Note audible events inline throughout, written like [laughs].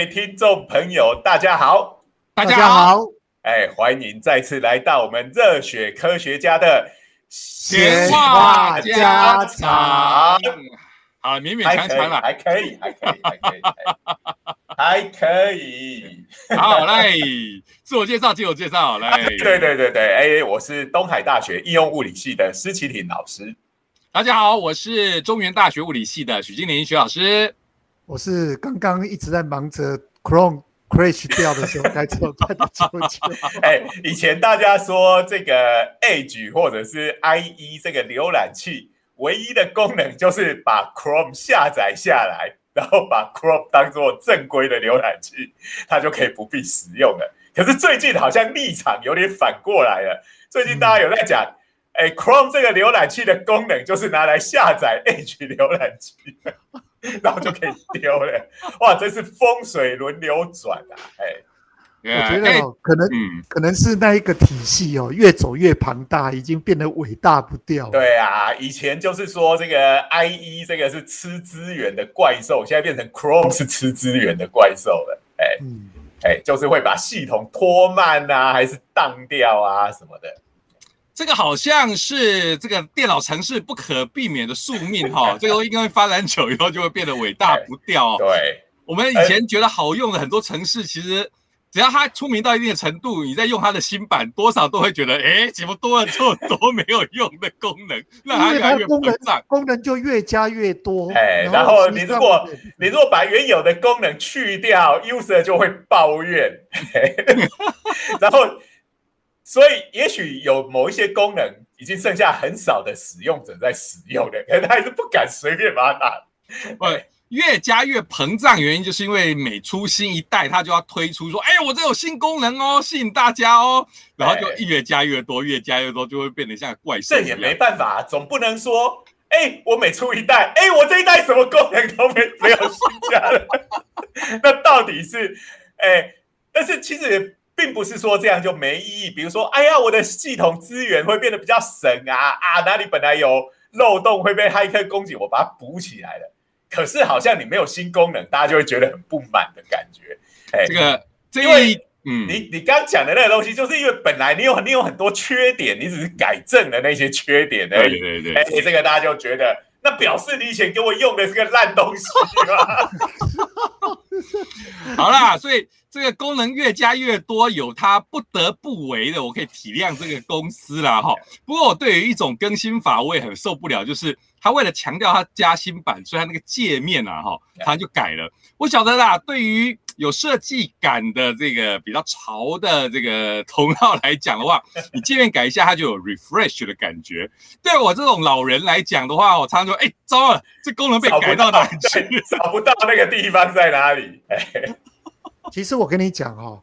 位听众朋友，大家好，大家好，哎，欢迎再次来到我们热血科学家的闲话家常。好，勉勉强强了，还可以，还可以，还可以，还可以。好，来自我介绍，自我介绍，来。对对对对，哎，我是东海大学应用物理系的施启廷老师。大家好，我是中原大学物理系的许金玲许老师。我是刚刚一直在忙着 Chrome crash 掉的时候该怎么办的纠结。[laughs] 哎，以前大家说这个 Edge 或者是 IE 这个浏览器唯一的功能就是把 Chrome 下载下来，然后把 Chrome 当做正规的浏览器，它就可以不必使用了。可是最近好像立场有点反过来了。最近大家有在讲，哎，Chrome 这个浏览器的功能就是拿来下载 Edge 浏览器。[laughs] [laughs] 然后就可以丢了，哇！真是风水轮流转啊！哎，我觉得可能可能是那一个体系哦，越走越庞大，已经变得伟大不掉。对啊，以前就是说这个 IE 这个是吃资源的怪兽，现在变成 Chrome 是吃资源的怪兽了。哎，哎，就是会把系统拖慢啊，还是当掉啊什么的。这个好像是这个电脑城市不可避免的宿命哈，[laughs] 这个应该发展久以后就会变得伟大不掉。[laughs] 对，我们以前觉得好用的很多城市，其实只要它出名到一定的程度，你再用它的新版，多少都会觉得，哎，怎么多了这么多没有用的功能？[laughs] 让它越来越膨胀，功能就越加越多。哎，然后你如果你如果把原有的功能去掉，user 就会抱怨。然后。所以，也许有某一些功能已经剩下很少的使用者在使用的，可 [laughs] 是他还是不敢随便把它打。对，越加越膨胀，原因就是因为每出新一代，它就要推出说：“哎，我这有新功能哦，吸引大家哦。”然后就越加越多，越加越多，就会变得像怪兽。这也没办法，总不能说：“哎，我每出一代，哎，我这一代什么功能都没没有新加了。[laughs] ”那到底是哎？但是其实。并不是说这样就没意义。比如说，哎呀，我的系统资源会变得比较省啊啊，哪里本来有漏洞会被骇客攻击，我把它补起来了。可是好像你没有新功能，大家就会觉得很不满的感觉。哎，这个，因为嗯，你你刚讲的那个东西，就是因为本来你有你有很多缺点，你只是改正了那些缺点而已。对对对，哎，这个大家就觉得，那表示你以前给我用的是个烂东西嘛。[laughs] 好啦，所以。这个功能越加越多，有它不得不为的，我可以体谅这个公司啦哈。不过我对于一种更新法我也很受不了，就是他为了强调他加新版，所以他那个界面啊哈，他就改了。我晓得啦，对于有设计感的这个比较潮的这个同号来讲的话，[laughs] 你界面改一下，它就有 refresh 的感觉。对我这种老人来讲的话，我常常说，哎，糟了，这功能被改到哪去？找不到那个地方在哪里？[laughs] 其实我跟你讲哦，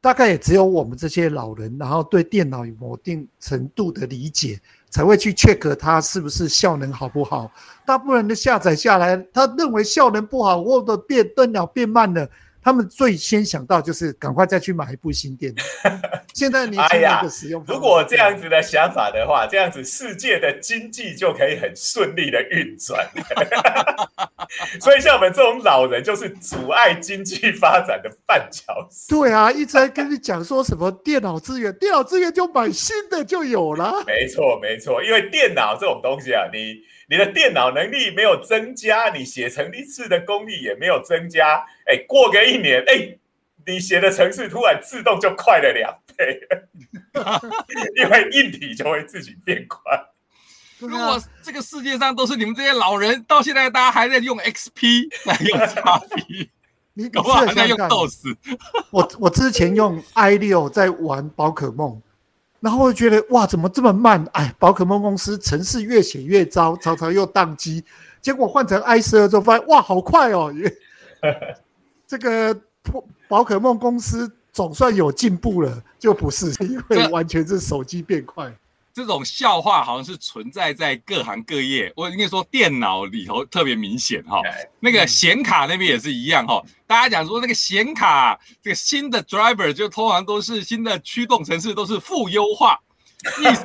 大概也只有我们这些老人，然后对电脑有某定程度的理解，才会去 check 它是不是效能好不好。大部分人的下载下来，他认为效能不好，或者变电脑变慢了。他们最先想到就是赶快再去买一部新电脑。[laughs] 现在年轻人的使用，如果这样子的想法的话，这样子世界的经济就可以很顺利的运转。[laughs] [laughs] 所以像我们这种老人，就是阻碍经济发展的绊脚石。对啊，一直在跟你讲说什么电脑资源，电脑资源就买新的就有了。没错，没错，因为电脑这种东西啊，你。你的电脑能力没有增加，你写程式的功力也没有增加。哎，过个一年，哎，你写的程式突然自动就快了两倍，[laughs] 因为硬体就会自己变快。如果这个世界上都是你们这些老人，到现在大家还在用 XP，在用 [laughs] XP，你搞不好还在用 DOS。我我之前用 i 六在玩宝可梦。然后我觉得哇，怎么这么慢？哎，宝可梦公司城市越写越糟，常常又宕机。结果换成 i 十二之后，发现哇，好快哦！[laughs] 这个宝可梦公司总算有进步了，就不是因为完全是手机变快。这种笑话好像是存在在各行各业，我应该说电脑里头特别明显哈。那个显卡那边也是一样哈。大家讲说那个显卡这个新的 driver 就通常都是新的驱动程式都是负优化，意 [laughs] 思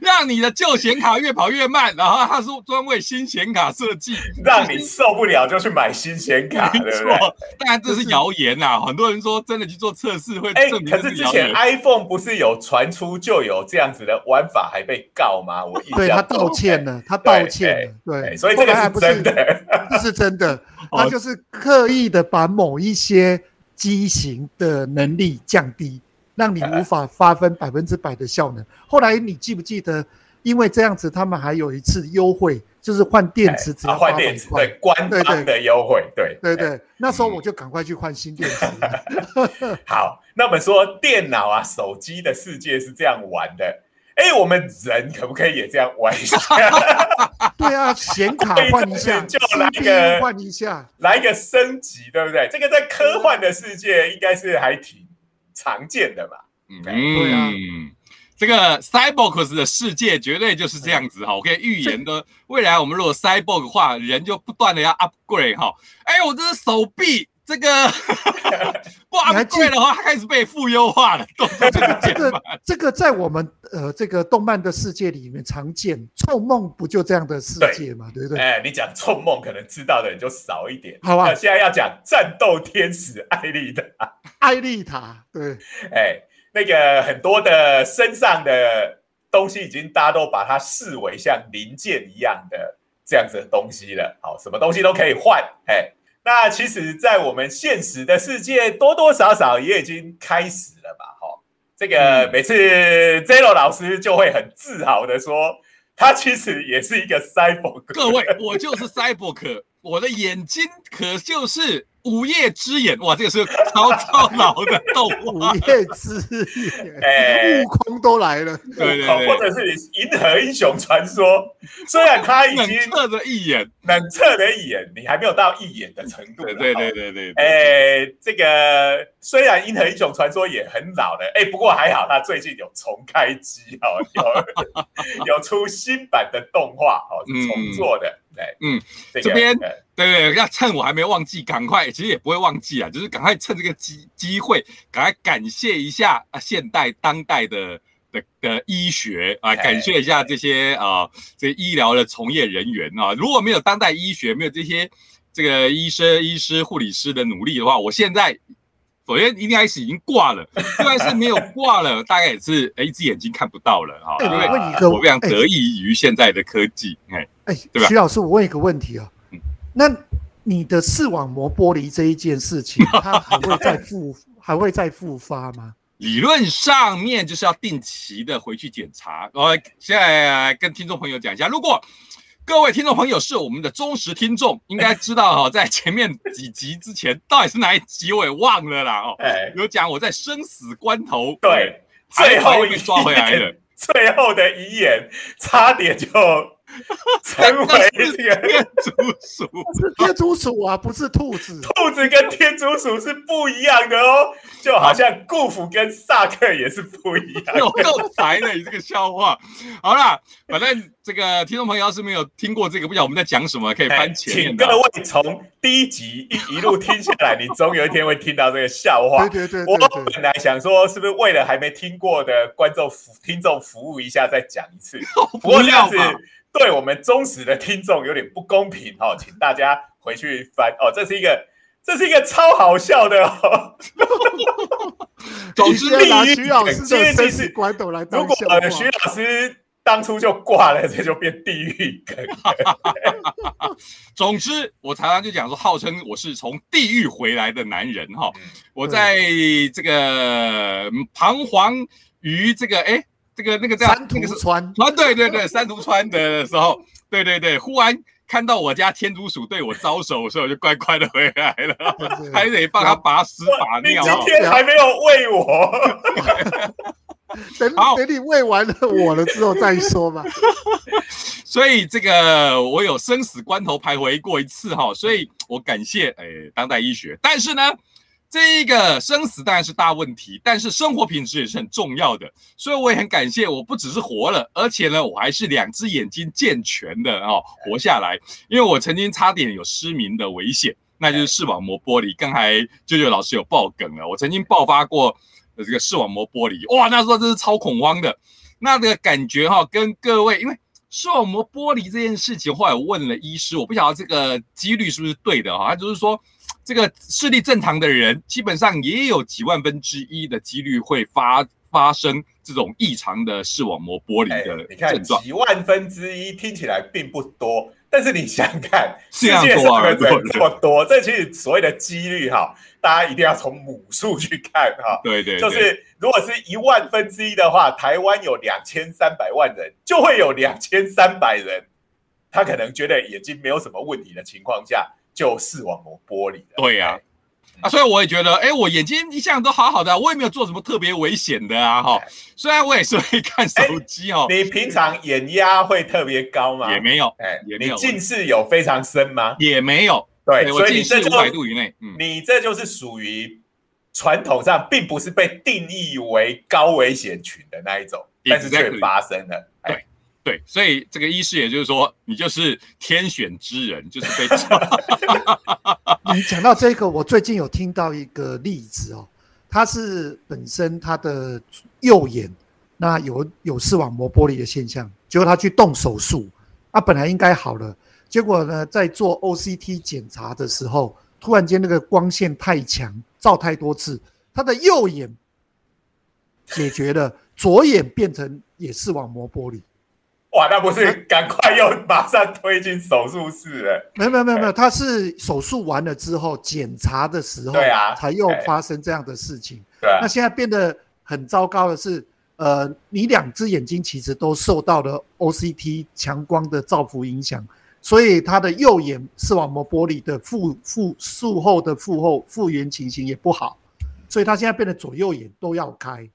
让你的旧显卡越跑越慢，然后它是专为新显卡设计，让你受不了就去买新显卡，对不对？当然这是谣言呐，很多人说真的去做测试会证明可是之前 iPhone 不是有传出就有这样子的玩法，还被告吗？我印象对他道歉了，他道歉了，对，所以这个是真的，[laughs] 这是真的，他就是刻意的把某一些机型的能力降低。让你无法发分百分之百的效能。后来你记不记得？因为这样子，他们还有一次优惠，就是换电池只要换电池，对，官方的优惠，对对对。那时候我就赶快去换新电池。好，那我们说电脑啊、手机的世界是这样玩的。哎，我们人可不可以也这样玩一下？对啊，显卡换一下，就来一个换一下，来一个升级，对不对？这个在科幻的世界应该是还挺。常见的吧，嗯，对啊。这个 cyborgs 的世界绝对就是这样子哈，我可以预言的，未来我们如果 cyborg 化，人就不断的要 upgrade 哈，哎，我这是手臂。这个 [laughs] 不昂贵的话，开始被负优化了。这个这个在我们呃这个动漫的世界里面常见，臭梦不就这样的世界嘛，对不对？哎，你讲臭梦，可能知道的人就少一点，好吧？现在要讲战斗天使艾丽塔，[laughs] 艾丽塔，对，哎，那个很多的身上的东西，已经大家都把它视为像零件一样的这样子的东西了。好，什么东西都可以换，哎。那其实，在我们现实的世界，多多少少也已经开始了吧？哈，这个每次 Zero 老师就会很自豪的说，他其实也是一个 Cyborg。各位，我就是 Cyborg，我的眼睛可就是。午夜之眼，哇，这个是超超老的动画。午夜之眼，哎，悟空都来了，对对对，或者是银河英雄传说，虽然他已经侧着一眼，能测的一眼，你还没有到一眼的程度。对对对对对，哎，这个虽然银河英雄传说也很老了，哎，不过还好，他最近有重开机哦，有 [laughs] 有出新版的动画哦，是重做的。嗯，这边对对，要趁我还没忘记，赶快，其实也不会忘记啊，就是赶快趁这个机机会，赶快感谢一下啊，现代当代的的的医学啊，感谢一下这些啊，这医疗的从业人员啊，如果没有当代医学，没有这些这个医生、医师、护理师的努力的话，我现在首先应该是已经挂了，就算是没有挂了，大概也是哎，一只眼睛看不到了啊。因为我非常得益于现在的科技，哎。哎，徐老师，我问一个问题啊，那你的视网膜剥离这一件事情，[laughs] 它还会再复还会再复发吗？理论上面就是要定期的回去检查。我现在跟听众朋友讲一下，如果各位听众朋友是我们的忠实听众，应该知道哈，[laughs] 在前面几集之前到底是哪一集我也忘了啦哦，有讲我在生死关头对最后一抓回来了，最后的遗言差点就。[laughs] 成为天竺鼠，是天竺鼠啊，不是兔子。兔子跟天竺鼠是不一样的哦，就好像顾府跟萨克也是不一样。[laughs] 有够宅的，你这个笑话。好啦，反正这个听众朋友要是没有听过这个，不晓得我们在讲什么，可以翻前。请各位从第一集一一路听下来，你总有一天会听到这个笑话。对对对。我本来想说，是不是为了还没听过的观众服听众服务一下，再讲一次？[laughs] 不过这样子。对我们忠实的听众有点不公平哦，请大家回去翻哦，这是一个，这是一个超好笑的哦。[laughs] 总之，拿徐老师的生死关斗来当如果呃徐老师当初就挂了，这就变地狱梗。[laughs] 总之，我常常就讲说，号称我是从地狱回来的男人哈。我在这个彷徨于这个哎。这个那个叫山图川川，对对对，山图川的时候，对对对，忽然看到我家天竺鼠对我招手，所以我就乖乖的回来了，[laughs] 还得帮他拔屎拔尿。你今天还没有喂我，[laughs] 等等你喂完了我了之后再说吧。[laughs] 所以这个我有生死关头徘徊过一次哈，所以我感谢哎当代医学，但是呢。这一个生死当然是大问题，但是生活品质也是很重要的，所以我也很感谢，我不只是活了，而且呢，我还是两只眼睛健全的哦，[laughs] 活下来。因为我曾经差点有失明的危险，那就是视网膜剥离。刚才舅舅老师有爆梗了，我曾经爆发过的这个视网膜剥离，哇，那时候真是超恐慌的。那个感觉哈，跟各位，因为视网膜剥离这件事情，后来我问了医师，我不晓得这个几率是不是对的哈，他就是说，这个视力正常的人，基本上也有几万分之一的几率会发发生这种异常的视网膜剥离的你看症状。几万分之一听起来并不多，但是你想想看，[laughs] 世界上的人这么多，这其实所谓的几率哈，大家一定要从母数去看哈。对对，对就是如果是一万分之一的话，台湾有两千三百万人，就会有两千三百人，他可能觉得眼睛没有什么问题的情况下，就视网膜剥离了。对呀啊，所以我也觉得，哎，我眼睛一向都好好的啊，我也没有做什么特别危险的啊，哈。虽然我也是会看手机哦，你平常眼压会特别高吗？也没有，哎，也没有你近视有非常深吗？也没有，对，所以你这就近视五百度以内，嗯，你这就是属于传统上并不是被定义为高危险群的那一种，但是却发生了。哎，对，所以这个医师也就是说，你就是天选之人，就是被 [laughs] [laughs] 你讲到这个，我最近有听到一个例子哦，他是本身他的右眼那有有视网膜剥离的现象，结果他去动手术，他本来应该好了，结果呢在做 OCT 检查的时候，突然间那个光线太强，照太多次，他的右眼解决了，左眼变成也视网膜剥离。哇，那不是赶快又马上推进手术室了？没有没有没有没有，他是手术完了之后检查的时候，对啊才又哎发生这样的事情。对啊那，现在变得很糟糕的是，呃，你两只眼睛其实都受到了 OCT 强光的照伏影响，所以他的右眼视网膜玻璃的复复术后的复后复原情形也不好，所以他现在变得左右眼都要开。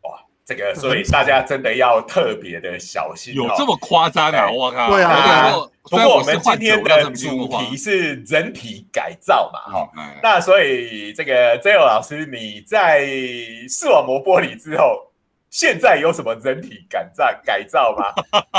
这个所以大家真的要特别的小心、哦。有这么夸张啊！哎我靠，对啊不过我们今天的主主题是人体改造嘛，哈、哎那所以这个 J O 老师，你在视网膜剥离之后，现在有什么人体改造改造吗？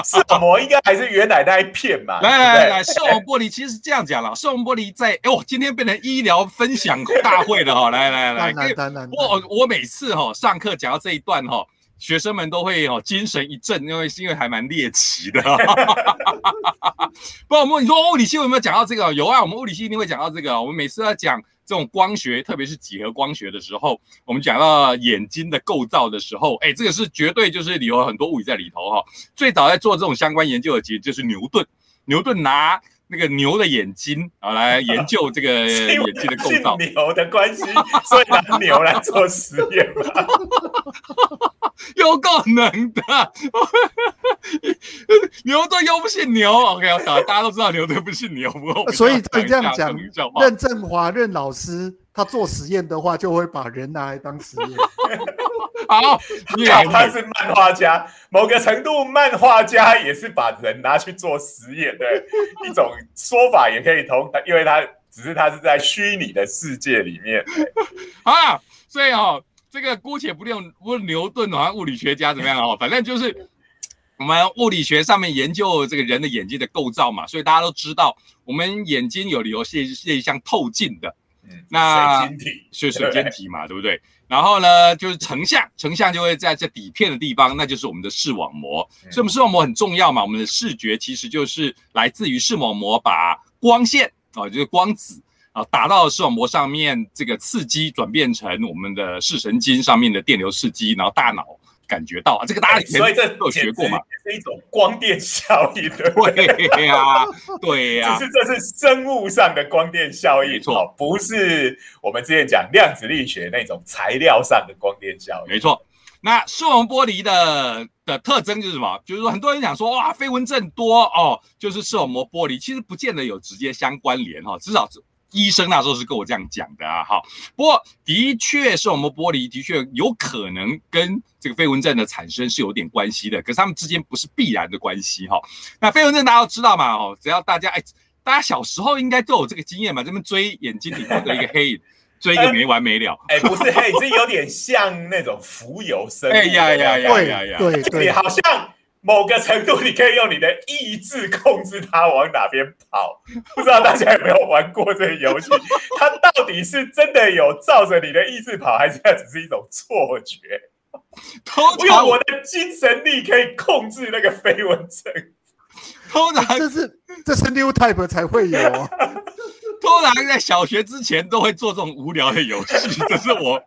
视网膜应该还是原来那一片嘛？来对不对来来来，视网膜剥离其实是这样讲了，视网膜剥离在哎呦，今天变成医疗分享大会了哈！来来来，[laughs] 当然当然，我我每次哈上课讲到这一段哈，学生们都会哦精神一振，因为是因为还蛮猎奇的。[laughs] 不，我们你说物理系有没有讲到这个？有啊，我们物理系一定会讲到这个。我们每次在讲这种光学，特别是几何光学的时候，我们讲到眼睛的构造的时候，哎，这个是绝对就是里有很多物理在里头哈。最早在做这种相关研究的，其实就是牛顿。牛顿拿那个牛的眼睛啊来研究这个 [laughs] 眼睛的构造。姓牛的关系，所以拿牛来做实验嘛。[laughs] 有够能的，[laughs] 牛顿又不姓牛。OK，大大家都知道牛顿不姓牛，不过所以这样讲任振华任老师他做实验的话，就会把人拿来当实验。好，你好，也他是漫画家，某个程度，漫画家也是把人拿去做实验的一种说法，也可以通，因为他只是他是在虚拟的世界里面。啊，所以哦，这个姑且不论不论牛顿好像物理学家怎么样哦，反正就是我们物理学上面研究这个人的眼睛的构造嘛，所以大家都知道，我们眼睛有理由是是一项透镜的，嗯，那水晶体是水晶体嘛，对不对？然后呢，就是成像，成像就会在这底片的地方，那就是我们的视网膜。嗯所以，我们视网膜很重要嘛。我们的视觉其实就是来自于视网膜把光线啊、就是光子啊，打到视网膜上面，这个刺激转变成我们的视神经上面的电流刺激，然后大脑感觉到啊。这个大家以前所以这都有学过嘛？是一种光电效应，对不对？对呀、对呀、只是这是生物上的光电效应，没错哦不是我们之前讲量子力学那种材料上的光电效应。没错。那视网膜剥离的的特征就是什么？就是说很多人讲说哇飞蚊症多哦，就是视网膜剥离，其实不见得有直接相关联哈、至少医生那时候是跟我这样讲的啊哈。不过的确视网膜剥离的确有可能跟这个飞蚊症的产生是有点关系的，可是他们之间不是必然的关系哈、那飞蚊症大家都知道嘛哦，只要大家哎，大家小时候应该都有这个经验嘛，这边追眼睛里头的一个黑影，[laughs] 追个没完没了。哎，不是黑，这有点像那种浮游生物。哎呀呀呀对呀呀！对，好像某个程度，你可以用你的意志控制它往哪边跑。不知道大家有没有玩过这个游戏？它到底是真的有照着你的意志跑，还是它只是一种错觉？通我有常我的精神力可以控制那个飞蚊症。通常这是这是 new type 才会有啊。通常在小学之前都会做这种无聊的游戏，这是我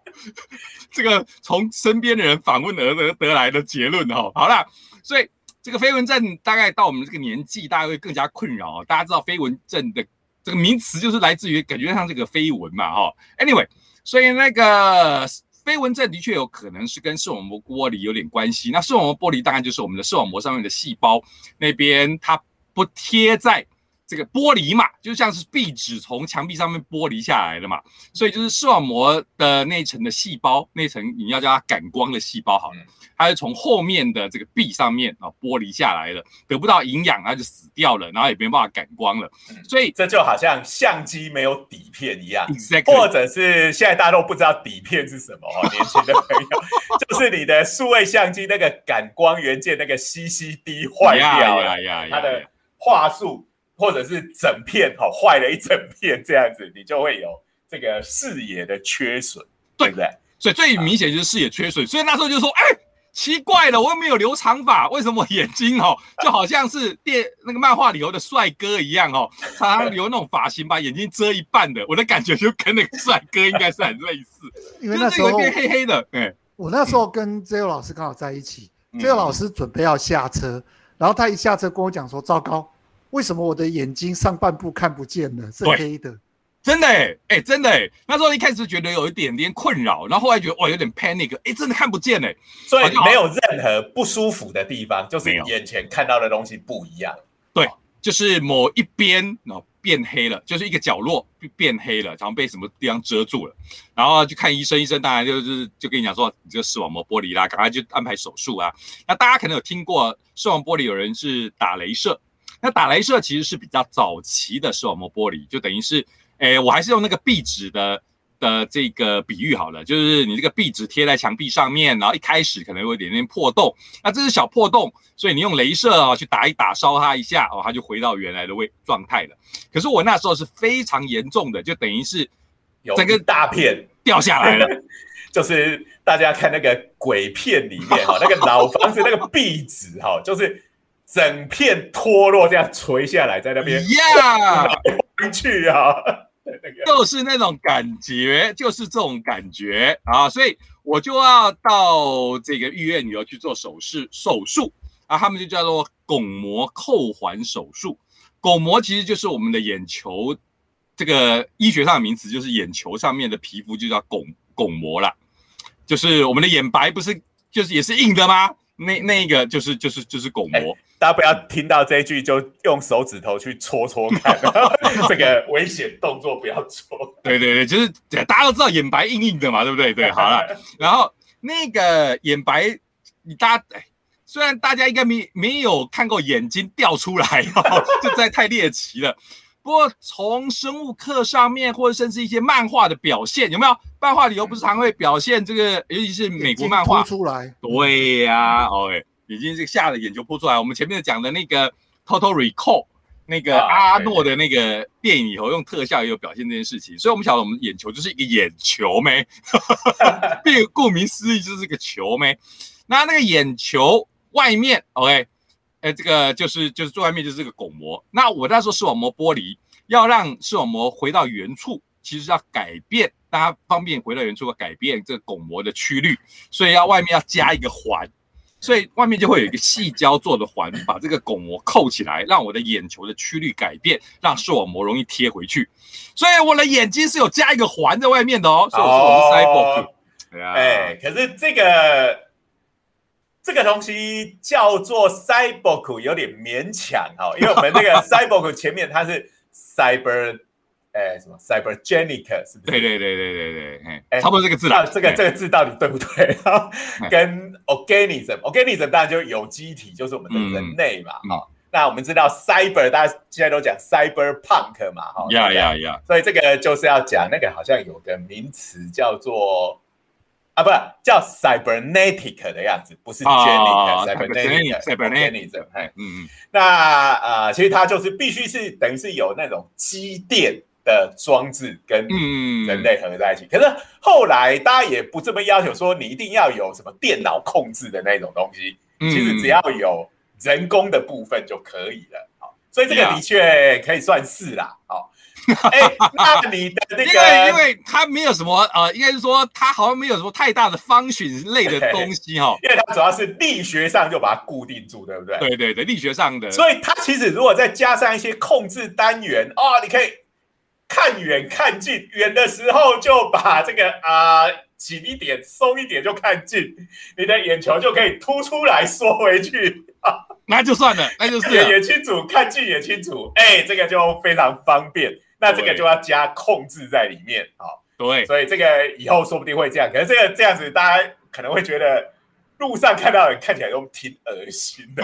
这个从身边的人访问而得得来的结论哦。好啦，所以这个飞蚊症大概到我们这个年纪，大家会更加困扰、哦。大家知道飞蚊症的这个名词就是来自于感觉上这个飞蚊嘛，哈、Anyway，所以那个飞蚊症的确有可能是跟视网膜剥离有点关系。那视网膜剥离大概就是我们的视网膜上面的细胞那边它不贴在。这个剥离嘛，就像是壁纸从墙壁上面剥离下来的嘛，所以就是视网膜的那一层的细胞，那层你要叫它感光的细胞好了，它是从后面的这个壁上面啊剥离下来了，得不到营养，它就死掉了，然后也没办法感光了，所以这就好像相机没有底片一样或者是现在大家都不知道底片是什么哦，年轻的朋友，[laughs] 就是你的数位相机那个感光元件那个 CCD 坏掉了，呀它的画素。或者是整片好坏了一整片这样子，你就会有这个视野的缺损，对不对？所以最明显就是视野缺损。所以那时候就说，哎，奇怪了，我又没有留长发，为什么眼睛哦 [laughs] 就好像是电那个漫画里头的帅哥一样哦，常常留那种发型把眼睛遮一半的，我的感觉就跟那个帅哥应该是很类似，因为那时候变黑黑的。哎，我那时候跟 J 老师刚好在一起，J 老师准备要下车，然后他一下车跟我讲说，糟糕。为什么我的眼睛上半部看不见了？是黑的，真的哎哎，真的哎。那时候一开始觉得有一点点困扰，然后后来觉得哇有点 panic，哎，真的看不见哎。所以没有任何不舒服的地方，就是眼前看到的东西不一样。对，就是某一边哦变黑了，就是一个角落变黑了，然后被什么地方遮住了，然后去看医生，医生当然就是就跟你讲说你这个视网膜剥离啦，赶快就安排手术啊。那大家可能有听过视网膜剥离，有人是打镭射。那打雷射其实是比较早期的视网膜剥离，就等于是，诶，我还是用那个壁纸的的这个比喻好了，就是你这个壁纸贴在墙壁上面，然后一开始可能有一点点破洞，那这是小破洞，所以你用镭射啊去打一打烧它一下哦，它就回到原来的位状态了。可是我那时候是非常严重的，就等于是整个大片掉下来了，[laughs] 就是大家看那个鬼片里面哈，那个老房子那个壁纸哈，就是。整片脱落，这样垂下来，在那边呀，回 [laughs] 去啊，就是那种感觉，就是这种感觉啊，所以我就要到这个医院里头去做手术，手术啊，他们就叫做巩膜扣环手术。巩膜其实就是我们的眼球，这个医学上的名词就是眼球上面的皮肤就叫巩巩膜啦，就是我们的眼白不是就是也是硬的吗？那那一个就是就是就是巩膜。大家不要听到这一句就用手指头去戳戳看，[laughs] 这个危险动作不要做。对对对，就是大家都知道眼白硬硬的嘛，对不对？对，好了，[laughs] 然后那个眼白，你大家虽然大家应该没没有看过眼睛掉出来，[laughs] 这在太猎奇了。不过从生物课上面，或者甚至一些漫画的表现，有没有？漫画里头不是常会表现这个，尤其是美国漫画出来。对呀，OK。已经是吓得眼球扑出来。我们前面讲的那个《Total Recall》，那个阿诺的那个电影以后用特效也有表现这件事情，所以我们晓得我们眼球就是一个眼球没，[laughs] 并顾名思义就是个球没。那那个眼球外面，OK，哎，这个就是就是最外面就是这个巩膜。那我在说视网膜剥离，要让视网膜回到原处，其实要改变，大家方便回到原处，要改变这个巩膜的曲率，所以要外面要加一个环。所以外面就会有一个细胶做的环，把这个巩膜扣起来，让我的眼球的曲率改变，让视网膜容易贴回去。所以我的眼睛是有加一个环在外面的哦。所以我说我是 cyborg。哎，可是这个这个东西叫做 cyborg 有点勉强哦，因为我们那个 [laughs] cyborg 前面它是 cyber。哎，什么 cybergenic 是不是？对对对对对对，哎，差不多这个字啦。这个这个字到底对不对？[laughs] 跟 organism，organism 当然就是有机体，就是我们的人类嘛。哈，那我们知道 cyber，大家现在都讲 cyberpunk 嘛。哈，呀呀呀！所以这个就是要讲那个，好像有个名词叫做啊，不叫 cybernetic 的样子，不是 genic，cybernetic，cybernetic。嗯嗯。那呃，其实它就是必须是等于是有那种机电。的装置跟嗯人类合在一起。可是后来大家也不这么要求说你一定要有什么电脑控制的那种东西，嗯其实只要有人工的部分就可以了。好，所以这个的确可以算是啦。好，[laughs] 哎，那你的那因为因为它没有什么呃，应该是说它好像没有什么太大的方选类的东西 [laughs] 哈、因为它主要是力学上就把它固定住，对不对？对对对，力学上的，所以它其实如果再加上一些控制单元哦，你可以看远看近，远的时候就把这个啊、紧一点、松一点就看近，你的眼球就可以凸出来、缩回去，[laughs] 那就算了，那就是远了也清楚，看近也清楚，哎，这个就非常方便。那这个就要加控制在里面啊、对。所以这个以后说不定会这样。可是这个这样子，大家可能会觉得路上看到人看起来都挺恶心的，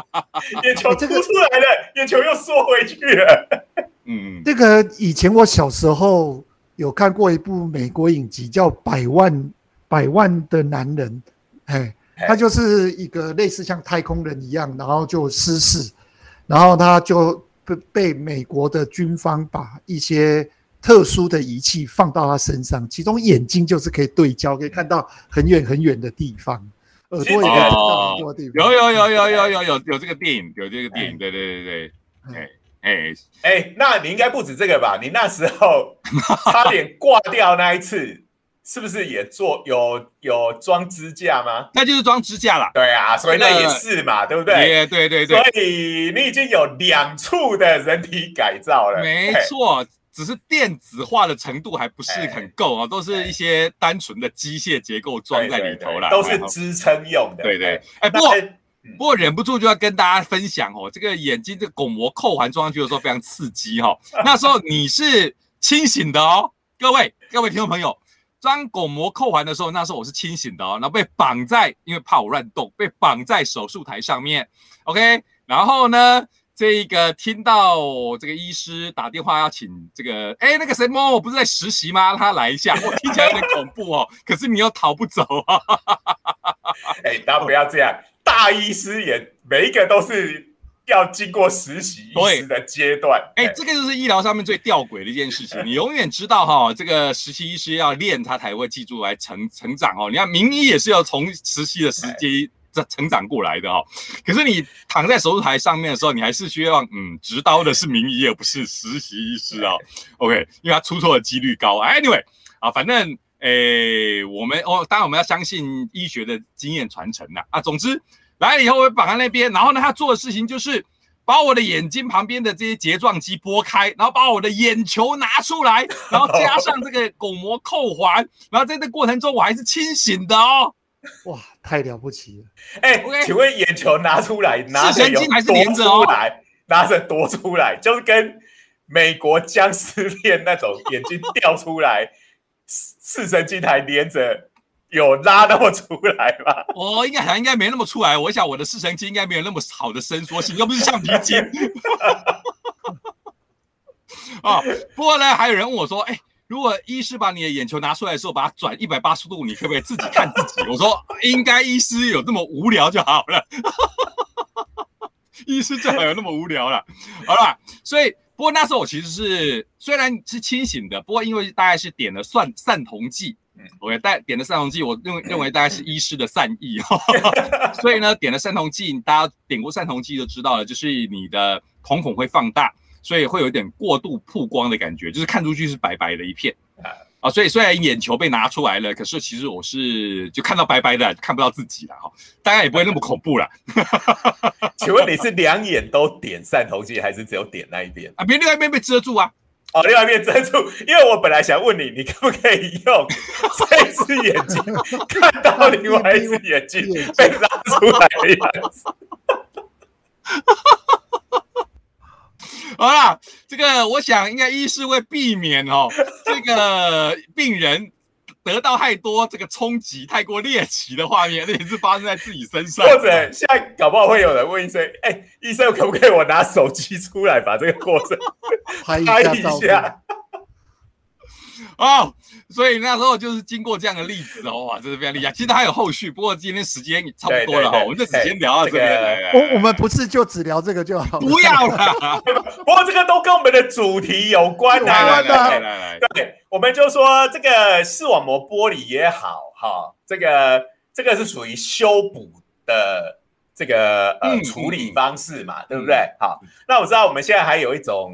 [laughs] 眼球凸出来了，眼球又缩回去了。嗯，这个以前我小时候有看过一部美国影集，叫《百万百万的男人》，哎，哎他就是一个类似像太空人一样，然后就失事，然后他就被被美国的军方把一些特殊的仪器放到他身上，其中眼睛就是可以对焦，可以看到很远很远的地方，耳朵也可以看到很多地方。有有有有有有有有这个电影，有这个电影，对对对对，哎哎，哎，那你应该不止这个吧？你那时候 [laughs] 差点挂掉那一次，是不是也做有有装支架吗？那就是装支架了。对啊，所以那也是嘛，对不对？也对对对，所以你已经有两处的人体改造了，没嘿错，只是电子化的程度还不是很够啊，都是一些单纯的机械结构装在里头啦，对对对都是支撑用的。对对哎。哎，不不过忍不住就要跟大家分享哦，这个眼睛这个巩膜扣环装上去的时候非常刺激哈、哦。[laughs] 那时候你是清醒的哦，各位各位听众朋友，装巩膜扣环的时候，那时候我是清醒的哦，然后被绑在，因为怕我乱动，被绑在手术台上面，OK，然后呢。这个听到这个医师打电话要请这个，哎，那个谁某某不是在实习吗？让他来一下，[laughs] 我听起来有点恐怖哦。可是你又逃不走啊，哎，大家不要这样，大医师也每一个都是要经过实习医师的阶段。哎，这个就是医疗上面最吊诡的一件事情。你永远知道哈，这个实习医师要练，他才会记住来成成长哦。你看名医也是要从实习的时机这成长过来的哦。可是你躺在手术台上面的时候，你还是需要嗯，执刀的是名医而不是实习医师啊。OK，因为他出错的几率高。Anyway 啊，反正诶，我们哦，当然我们要相信医学的经验传承呐啊。总之来了以后，我绑在那边，然后呢，他做的事情就是。把我的眼睛旁边的这些睫状肌拨开，然后把我的眼球拿出来，然后加上这个巩膜扣环，然后在这过程中我还是清醒的哦。哇，太了不起了！哎 OK 请问眼球拿出来，拿着有视神经还是多连着哦出来，拿着夺出来，就是跟美国僵尸片那种眼睛掉出来，视视神经还连着，有拉那么出来吗？我应该好像应该没那么出来，我想我的视神经应该没有那么好的伸缩性，又不是橡皮筋。[laughs] 啊，不过呢，还有人问我说，哎、如果医师把你的眼球拿出来的时候，把它转一百八十度，你可不可以自己看自己？我说应该医师有这么无聊就好了，[laughs] 医师最好有那么无聊了。好了，所以不过那时候我其实是虽然是清醒的，不过因为大概是点了算散瞳剂。嗯我也带点了散瞳剂，我认认为大概是医师的善意哈，[laughs] 所以呢，点了散瞳剂，大家点过散瞳剂就知道了，就是你的瞳孔会放大，所以会有一点过度曝光的感觉，就是看出去是白白的一片啊。所以虽然眼球被拿出来了，可是其实我是就看到白白的，看不到自己了哈，大概也不会那么恐怖了 [laughs] 请问你是两眼都点散瞳剂，还是只有点那一边？啊，别另外一边被遮住啊。哦，另外一边遮住，因为我本来想问你，你可不可以用这只眼睛看到另外一只眼睛被拉出来的样子？[laughs] 好啦，这个我想应该医师会避免哦，这个病人得到太多这个冲击、太过猎奇的画面，那也是发生在自己身上。或者现在搞不好会有人问医生：“哎、医生可不可以我拿手机出来把这个过程拍一拍一下照片，下 [laughs] 哦，所以那时候就是经过这样的例子哦，哇，真是非常厉害。其实还有后续，不过今天时间差不多了哈，我们就只先聊到这边。我我们不是就只聊这个就好？不要了，[laughs] 不过这个都跟我们的主题有关的。来来来，对，我们就说这个视网膜玻璃也好哈，这个这个是属于修补的这个呃处理方式嘛，对不对？好，那我知道我们现在还有一种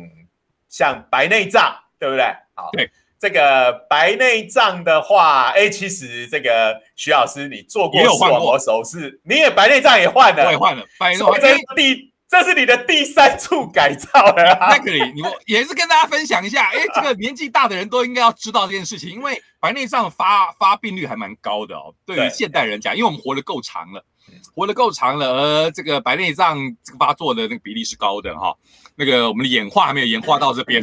像白内障，对不对？好，对。这个白内障的话，哎，其实这个徐老师，你做过视网膜手术，你也白内障也换了，我也换了。白内障这是第，这是你的第三处改造了。[laughs] 那可以，你也是跟大家分享一下，哎，这个年纪大的人都应该要知道这件事情，因为白内障发发病率还蛮高的哦。对于现代人讲，因为我们活得够长了，活得够长了，而这个白内障这个发作的那个比例是高的哈。那个我们的演化还没有演化到这边，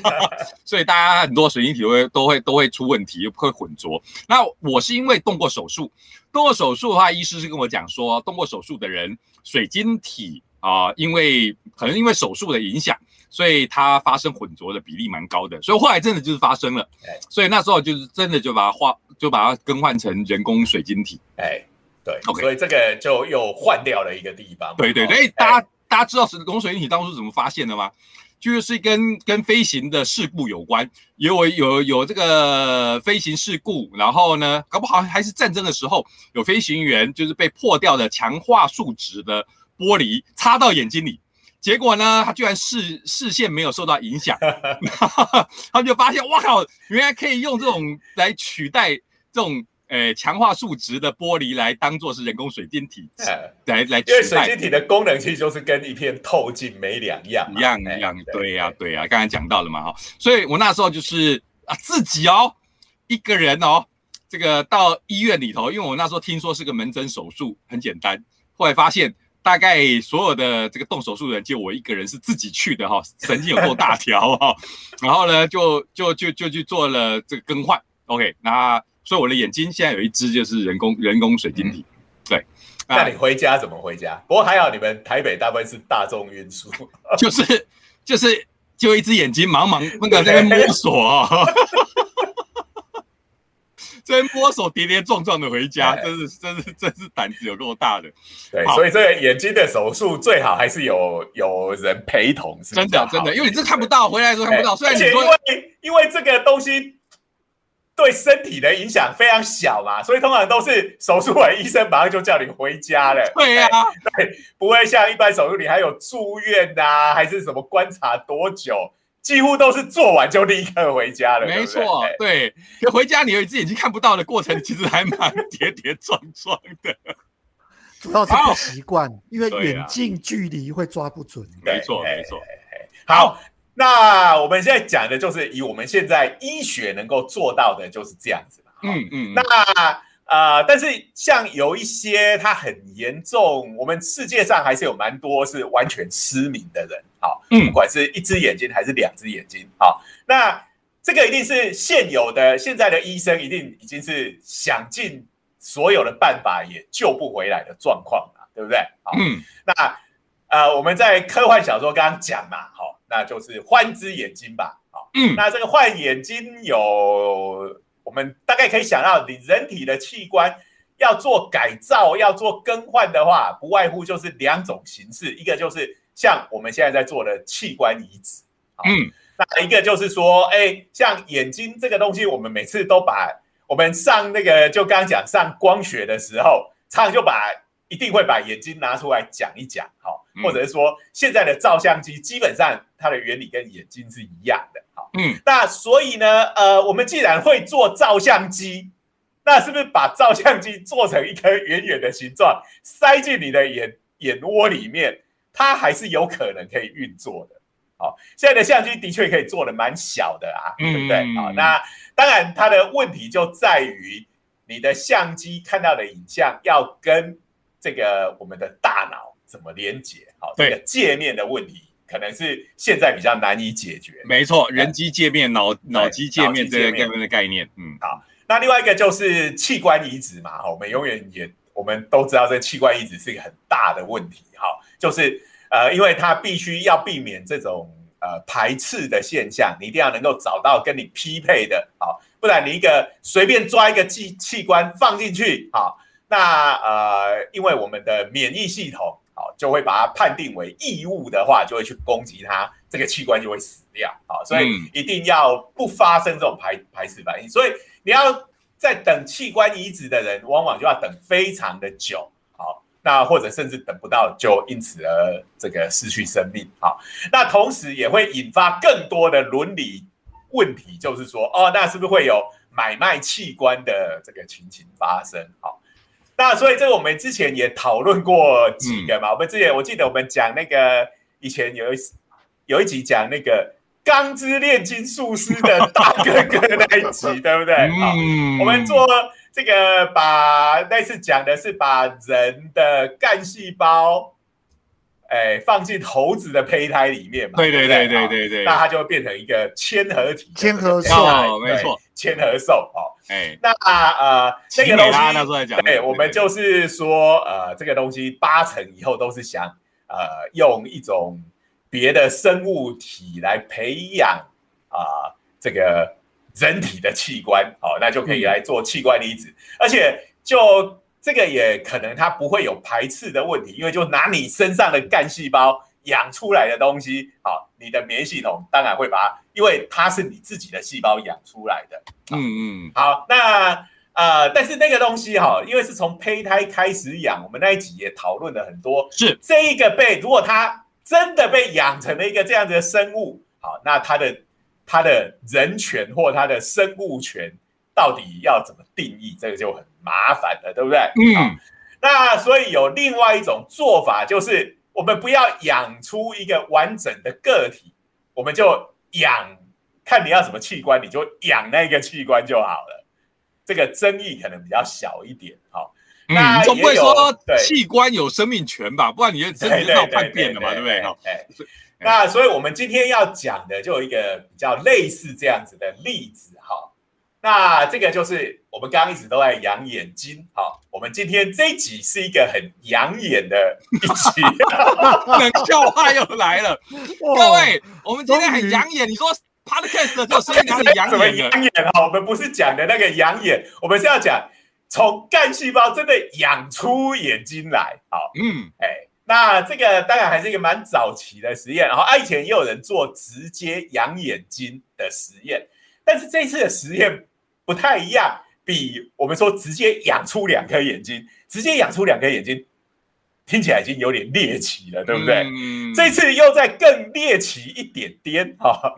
[laughs] 所以大家很多水晶体会都会都会出问题，会混浊。那我是因为动过手术，动过手术的话，医师是跟我讲说，动过手术的人水晶体啊，因为可能因为手术的影响，所以它发生混浊的比例蛮高的。所以后来真的就是发生了，所以那时候就是真的就把它换，就把它更换成人工水晶体。哎，对所以这个就又换掉了一个地方。对对对，大家。大家知道人工水晶体当初怎么发现的吗？就是跟跟飞行的事故有关，有有有这个飞行事故，然后呢，搞不好还是战争的时候，有飞行员就是被破掉的强化树脂的玻璃插到眼睛里，结果呢，他居然视视线没有受到影响，[laughs] 他们就发现，哇靠，原来可以用这种来取代这种。诶，强化数值的玻璃来当做是人工水晶体，来来，因为水晶体的功能其实就是跟一片透镜没两样，一样一样，对呀对。呀，刚才讲到了嘛哈，所以我那时候就是啊自己哦一个人哦，这个到医院里头，因为我那时候听说是个门诊手术，很简单，后来发现大概所有的这个动手术的人就我一个人是自己去的哈，[laughs] 神经有够大条哈，然后呢就就就就去做了这个更换，OK 那。所以我的眼睛现在有一只就是人工人工水晶体，对。那你回家怎么回家？不过还好你们台北大部分是大众运输，[laughs] 就是就是就一只眼睛茫茫那个在那摸索啊，[laughs] 在摸索跌跌撞撞的回家，真是真是真是胆子有够大的。对，所以这个眼睛的手术最好还是有有人陪同，是真的真的，因为你这看不到，回来的时候看不到。虽然你说因为因为这个东西。对身体的影响非常小嘛，所以通常都是手术完医生马上就叫你回家了。对呀，[laughs] 对，不会像一般手术你还有住院呐，还是什么观察多久，几乎都是做完就立刻回家了。没错，对，可回家你有一只眼睛看不到的过程，其实还蛮 [laughs] 跌跌撞撞的。主要是不习惯，因为远近距离会抓不准。没错，没错。好。那我们现在讲的就是以我们现在医学能够做到的，就是这样子嘛。嗯嗯。那呃，但是像有一些他很严重，我们世界上还是有蛮多是完全失明的人。好，嗯，不管是一只眼睛还是两只眼睛。好，那这个一定是现有的现在的医生一定已经是想尽所有的办法也救不回来的状况了，对不对？好，嗯。那呃，我们在科幻小说刚刚讲嘛，好。那就是换只眼睛吧，好，嗯，那这个换眼睛有，我们大概可以想到，你人体的器官要做改造、要做更换的话，不外乎就是两种形式，一个就是像我们现在在做的器官移植，嗯，那一个就是说，哎，像眼睛这个东西，我们每次都把我们上那个就刚刚讲上光学的时候，常常就把。一定会把眼睛拿出来讲一讲，好，或者是说现在的照相机基本上它的原理跟眼睛是一样的，好，嗯，那所以呢，呃，我们既然会做照相机，那是不是把照相机做成一颗圆圆的形状，塞进你的眼眼窝里面，它还是有可能可以运作的，好，现在的相机的确可以做的蛮小的啊，对不对？好，那当然它的问题就在于你的相机看到的影像要跟这个我们的大脑怎么连接？好，这个界面的问题可能是现在比较难以解决。没错，人机界面、脑脑机界面这个概念的概念。嗯，好。那另外一个就是器官移植嘛，哈，我们永远也我们都知道，这器官移植是一个很大的问题。哈，就是呃，因为它必须要避免这种呃排斥的现象，你一定要能够找到跟你匹配的，好，不然你一个随便抓一个器器官放进去，好，那呃，因为我们的免疫系统。好，就会把它判定为异物的话，就会去攻击它，这个器官就会死掉。好，所以一定要不发生这种排排斥反应。所以你要在等器官移植的人，往往就要等非常的久。好，那或者甚至等不到，就因此而这个失去生命。好，那同时也会引发更多的伦理问题，就是说，哦，那是不是会有买卖器官的这个情形发生？好。那所以这个我们之前也讨论过几个嘛，我们之前我记得我们讲那个以前有一有一集讲那个钢之炼金术师的大哥哥那一集，对不对？嗯，我们做这个把那次讲的是把人的干细胞。哎，放进猴子的胚胎里面嘛？对对对对对对，那它就会变成一个千合体，千合兽，没错，千合兽哦。哎，那呃，这个东西，那时候讲，对，我们就是说，呃，这个东西八成以后都是想呃用一种别的生物体来培养啊这个人体的器官，好，那就可以来做器官移植，而且就。这个也可能它不会有排斥的问题，因为就拿你身上的干细胞养出来的东西，好，你的免疫系统当然会把它，因为它是你自己的细胞养出来的。嗯嗯。好，那呃，但是那个东西哈，因为是从胚胎开始养，我们那一集也讨论了很多。是这一个被，如果它真的被养成了一个这样子的生物，好，那它的它的人权或它的生物权到底要怎么定义？这个就很。麻烦了，对不对？嗯，那所以有另外一种做法，就是我们不要养出一个完整的个体，我们就养，看你要什么器官，你就养那个器官就好了。这个争议可能比较小一点，好。那总不会说器官有生命权吧？不然你就真的要叛变了嘛，对不对？哎，那所以我们今天要讲的就有一个比较类似这样子的例子，哈。那这个就是我们刚刚一直都在养眼睛，好，我们今天这一集是一个很养眼的一集，[laughs] 冷笑话又来了，[laughs] 各位，我们今天很养眼，你说 podcast 的声音哪里养眼？养眼啊，我们不是讲的那个养眼，我们是要讲从干细胞真的养出眼睛来，好，嗯，哎，那这个当然还是一个蛮早期的实验，然后以前也有人做直接养眼睛的实验，但是这次的实验。不太一样，比我们说直接养出两颗眼睛，直接养出两颗眼睛，听起来已经有点猎奇了，对不对？这次又再更猎奇一点点哈。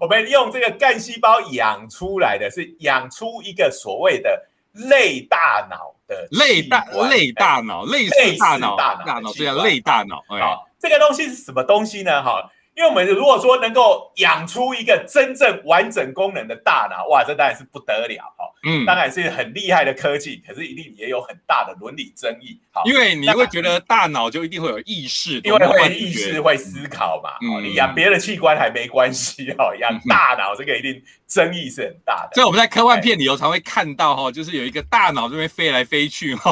我们用这个干细胞养出来的是养出一个所谓的类大脑的类大类大脑类似大脑大脑这样类大脑啊，这个东西是什么东西呢？哈。因为我们如果说能够养出一个真正完整功能的大脑，哇，这当然是不得了哈。嗯，当然是很厉害的科技，可是一定也有很大的伦理争议。好，因为你会觉得大脑就一定会有意识，因为会意识会思考嘛。哦，你养别的器官还没关系哦，养大脑这个一定争议是很大的。所以我们在科幻片里头常会看到哈，就是有一个大脑这边飞来飞去哈。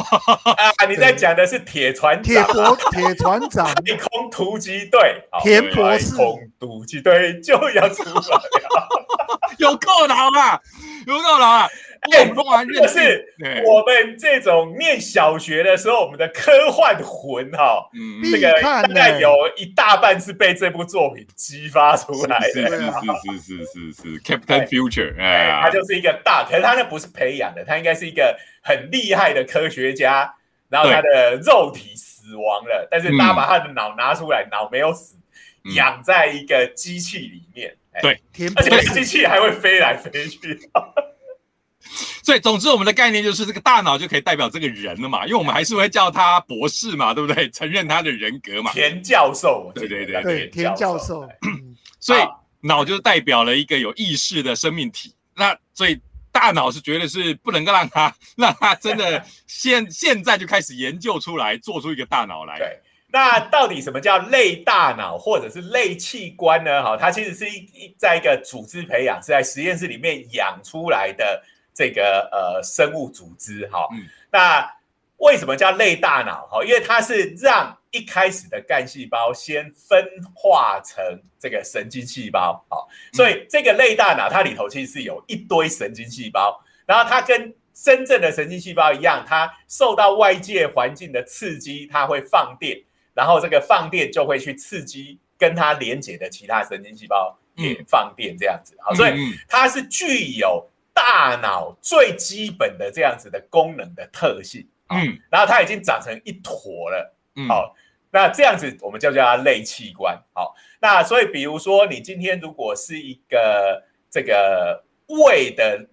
啊，你在讲的是铁船铁博铁船长 [laughs] 太空突击队田博士空突击队就要出来了，[laughs] 有够老啊，有够老啊！哎，这是我们这种念小学的时候，我们的科幻魂哈，这个大概有一大半是被这部作品激发出来。的。是是是是是是，Captain Future，哎，他就是一个大，可是他那不是培养的，他应该是一个很厉害的科学家，然后他的肉体死亡了，但是大家把他的脑拿出来，脑没有死，养在一个机器里面，对，而且机器还会飞来飞去。[laughs] 所以，总之，我们的概念就是这个大脑就可以代表这个人了嘛，因为我们还是会叫他博士嘛，对不对？承认他的人格嘛。田教授，对对对对，田教授。[coughs] 所以，脑就是代表了一个有意识的生命体。那所以，大脑是绝对是不能够让他让他真的 [laughs] 现现在就开始研究出来，做出一个大脑来。对。那到底什么叫类大脑或者是类器官呢？哈，它其实是一在一个组织培养，是在实验室里面养出来的。这个呃生物组织哈，那为什么叫类大脑哈？因为它是让一一开始的干细胞先分化成这个神经细胞，好，所以这个类大脑它里头其实是有一堆神经细胞，然后它跟真正的神经细胞一样，它受到外界环境的刺激，它会放电，然后这个放电就会去刺激跟它连接的其他神经细胞也放电，这样子，好，所以它是具有大脑最基本的这样子的功能的特性，嗯，然后它已经长成一坨了，嗯好。那这样子，我们就叫它类器官。好，那所以比如说，你今天如果是一个这个胃的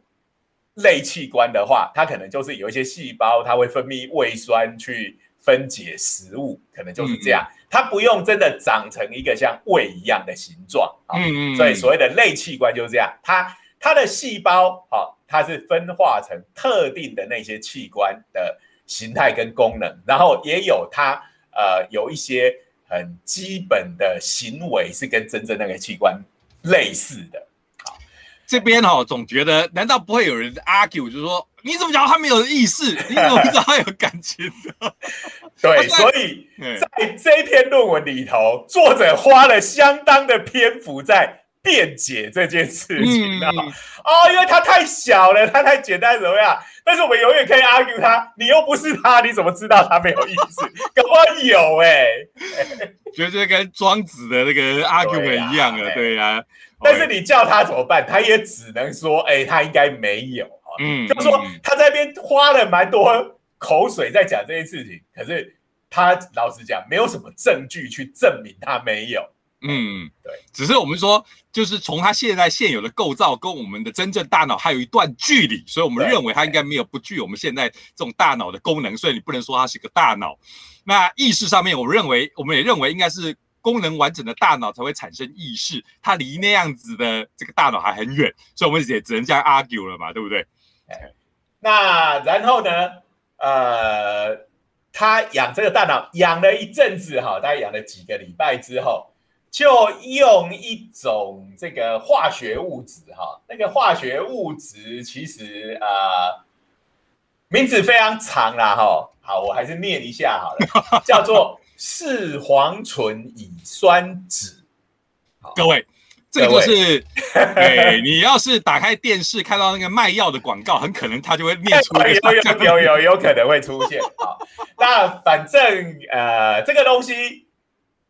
类器官的话，它可能就是有一些细胞，它会分泌胃酸去分解食物，可能就是这样。它不用真的长成一个像胃一样的形状。嗯嗯。所以所谓的类器官就是这样，它它的细胞，好，它是分化成特定的那些器官的形态跟功能，然后也有它。呃，有一些很基本的行为是跟真正那个器官类似的。好，这边哈总觉得，难道不会有人 argue，就是说，你怎么讲他没有意识？你怎么知道他有感情的？对，[laughs] 所以在这篇论文里头，作者花了相当的篇幅在。辩解这件事情啊，哦，因为他太小了，他太简单怎么样？但是我们永远可以 argue 他，你又不是他，你怎么知道他没有意思？搞不好有哎，[laughs] 觉得跟庄子的那个 argument 一样啊，对呀。[laughs] 但是你叫他怎么办？他也只能说，哎，他应该没有嗯，就说他在那边花了蛮多口水在讲这些事情，可是他老实讲，没有什么证据去证明他没有。嗯，对，只是我们说，就是从它现在现有的构造跟我们的真正大脑还有一段距离，所以我们认为它应该没有不具我们现在这种大脑的功能，所以你不能说它是个大脑。那意识上面，我认为，我们也认为应该是功能完整的大脑才会产生意识，它离那样子的这个大脑还很远，所以我们也只能这样 argue 了嘛，对不对？那然后呢？呃，他养这个大脑养了一阵子哈，大概养了几个礼拜之后。就用一种这个化学物质哈，那个化学物质其实呃名字非常长啦哈，好，我还是念一下好了，[laughs] 叫做四黄醇乙酸酯。各位，这个就是对 [laughs] 你要是打开电视看到那个卖药的广告，很可能他就会念出 [laughs] 有有有有可能会出现啊。那反正呃这个东西。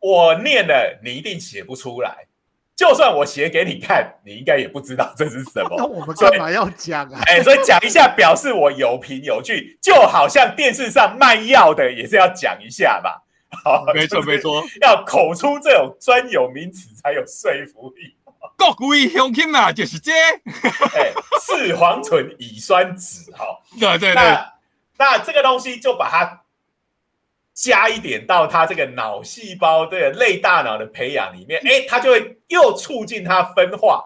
我念了，你一定写不出来。就算我写给你看，你应该也不知道这是什么。[laughs] 那我们干嘛要讲啊？哎，所以讲一下，表示我有凭有据，就好像电视上卖药的也是要讲一下吧。好，没错 [laughs] 没错，要口出这种专有名词才有说服力。国威香精嘛，就是这。[laughs] 哎，四黄醇乙酸酯，哈，对对对。那那这个东西就把它。加一点到他这个脑细胞的类大脑的培养里面，[laughs] 哎，它就会又促进它分化，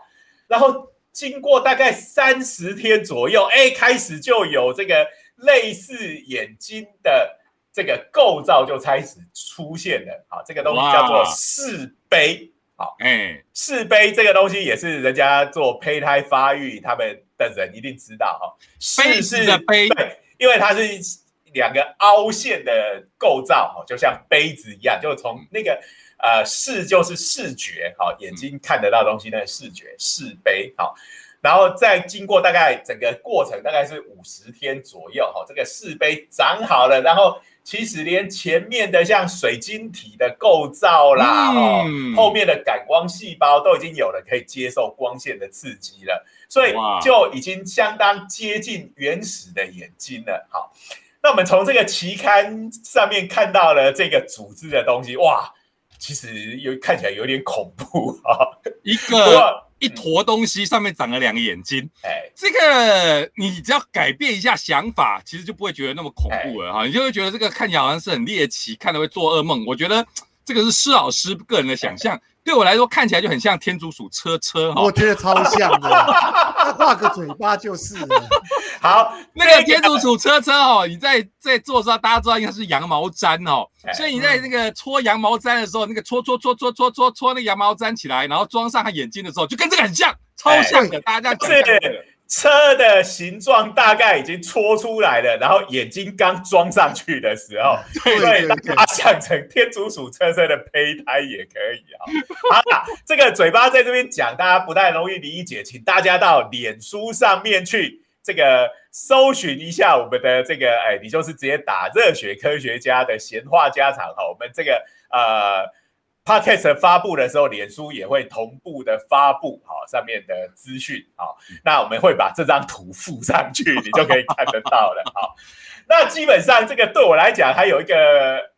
然后经过大概三十天左右，哎，开始就有这个类似眼睛的这个构造就开始出现了。好，这个东西叫做视杯。好，哎，视杯这个东西也是人家做胚胎发育，他们的人一定知道哈。视是的杯，对，因为它是。两个凹陷的构造，哈，就像杯子一样，就从那个呃视就是视觉，好，眼睛看得到东西那个视觉视杯，好，然后再经过大概整个过程大概是五十天左右，哈，这个视杯长好了，然后其实连前面的像水晶体的构造啦，哦，后面的感光细胞都已经有了可以接受光线的刺激了，所以就已经相当接近原始的眼睛了，好。那我们从这个期刊上面看到了这个组织的东西，哇，其实有看起来有点恐怖啊！一个一坨东西上面长了两个眼睛，哎，这个你只要改变一下想法，其实就不会觉得那么恐怖了哈，你就会觉得这个看起来好像是很猎奇，看了会做噩梦。我觉得这个是施老师个人的想象。[laughs] 对我来说看起来就很像天竺鼠车车哈，我觉得超像的，画个嘴巴就是。[laughs] 好，[laughs] 那个天竺鼠车车哦，你在在做的时候，大家知道应该是羊毛毡哦，所以你在那个搓羊毛毡的时候，那个搓搓搓搓搓搓搓那个羊毛毡起来，然后装上它眼睛的时候，就跟这个很像，超像的，大家这样是车的形状大概已经戳出来了，然后眼睛刚装上去的时候，对对，对对把它想成天竺鼠车车的胚胎也可以啊。好啦，这个嘴巴在这边讲，大家不太容易理解，请大家到脸书上面去这个搜寻一下我们的这个，哎，你就是直接打热血科学家的闲话家常哈，我们这个呃。Podcast 发布的时候，脸书也会同步的发布好上面的资讯好，那我们会把这张图附上去，你就可以看得到了好，那基本上这个对我来讲还有一个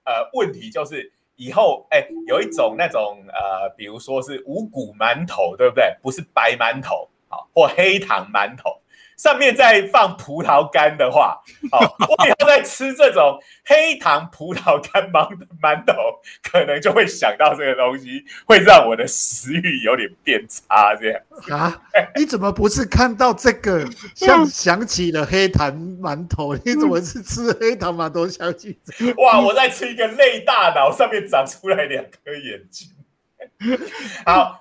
呃问题，就是以后哎有一种那种呃，比如说是五谷馒头，对不对？不是白馒头好，或黑糖馒头。上面再放葡萄干的话，好，[laughs] 我以后再吃这种黑糖葡萄干馒馒头，可能就会想到这个东西，会让我的食欲有点变差。这样啊？你怎么不是看到这个 [laughs] 像想起了黑糖馒头？你怎么是吃黑糖馒头想起这个？哇！我在吃一个类大脑，上面长出来两颗眼睛。好。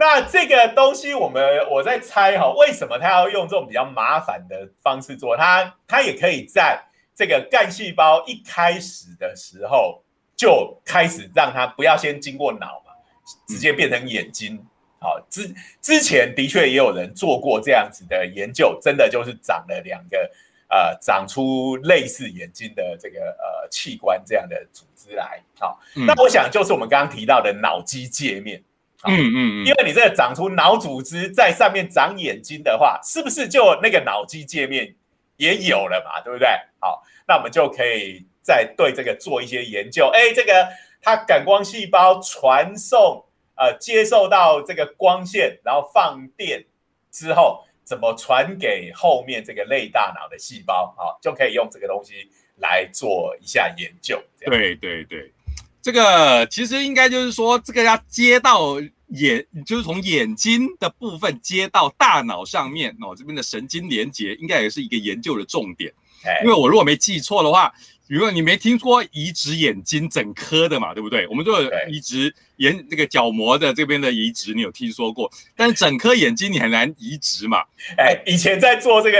那这个东西，我们我在猜哈，为什么他要用这种比较麻烦的方式做？他他也可以在这个干细胞一开始的时候就开始让它不要先经过脑嘛，直接变成眼睛。好，之之前的确也有人做过这样子的研究，真的就是长了两个呃，长出类似眼睛的这个呃器官这样的组织来。好，那我想就是我们刚刚提到的脑机界面。嗯嗯嗯，因为你这个长出脑组织在上面长眼睛的话，是不是就那个脑机界面也有了嘛？对不对？好，那我们就可以再对这个做一些研究。哎，这个它感光细胞传送呃接受到这个光线，然后放电之后，怎么传给后面这个类大脑的细胞？好，就可以用这个东西来做一下研究。对对对。这个其实应该就是说，这个要接到眼，就是从眼睛的部分接到大脑上面，脑这边的神经连接，应该也是一个研究的重点。因为我如果没记错的话，如果你没听说移植眼睛整颗的嘛，对不对？我们就移植眼那个角膜的这边的移植，你有听说过？但是整颗眼睛你很难移植嘛。哎，以前在做这个。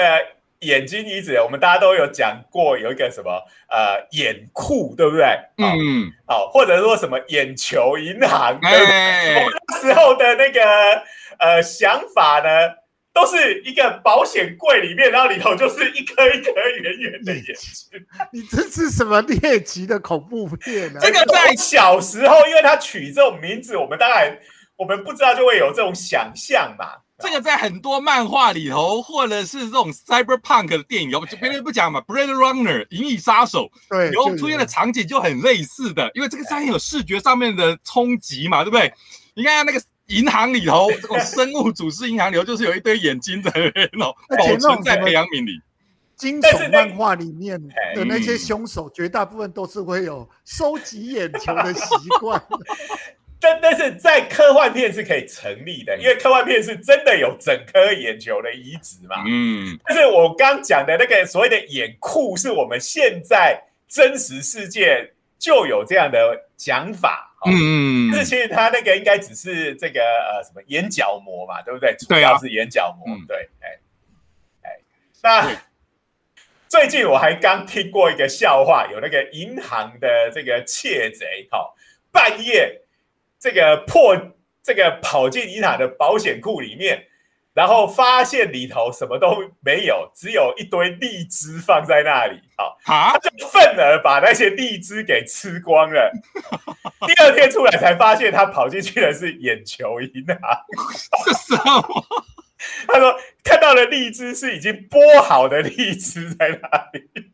眼睛移植，我们大家都有讲过，有一个什么呃眼库，对不对？嗯，好，或者说什么眼球银行，对不对？我们那时候的那个呃想法呢，都是一个保险柜里面，然后里头就是一颗一颗圆圆的眼睛。[laughs] 你这是什么猎奇的恐怖片呢？这个在小时候，因为他取这种名字，我们当然我们不知道，就会有这种想象嘛。这个在很多漫画里头，或者是这种 cyberpunk 的电影，我就别人不讲嘛，Blade Runner 银翼杀手，对，然后出现的场景就很类似的，因为这个上面有视觉上面的冲击嘛，对不对？你看那个银行里头，这种生物组织银行里头，就是有一堆眼睛的那种保存在培养皿里。惊悚漫画里面的那些凶手，绝大部分都是会有收集眼球的习惯。[laughs] 但但是在科幻片是可以成立的，因为科幻片是真的有整颗眼球的移植嘛。嗯，但是我刚讲的那个所谓的眼库，是我们现在真实世界就有这样的讲法。嗯，但是其实它那个应该只是这个呃什么眼角膜嘛，对不对？主要是眼角膜。对，哎哎，那最近我还刚听过一个笑话，有那个银行的这个窃贼，哈，半夜。这个破这个跑进银塔的保险库里面，然后发现里头什么都没有，只有一堆荔枝放在那里。好，他就愤而把那些荔枝给吃光了。[laughs] 第二天出来才发现，他跑进去的是眼球银行。是什么？他说看到的荔枝是已经剥好的荔枝在那里。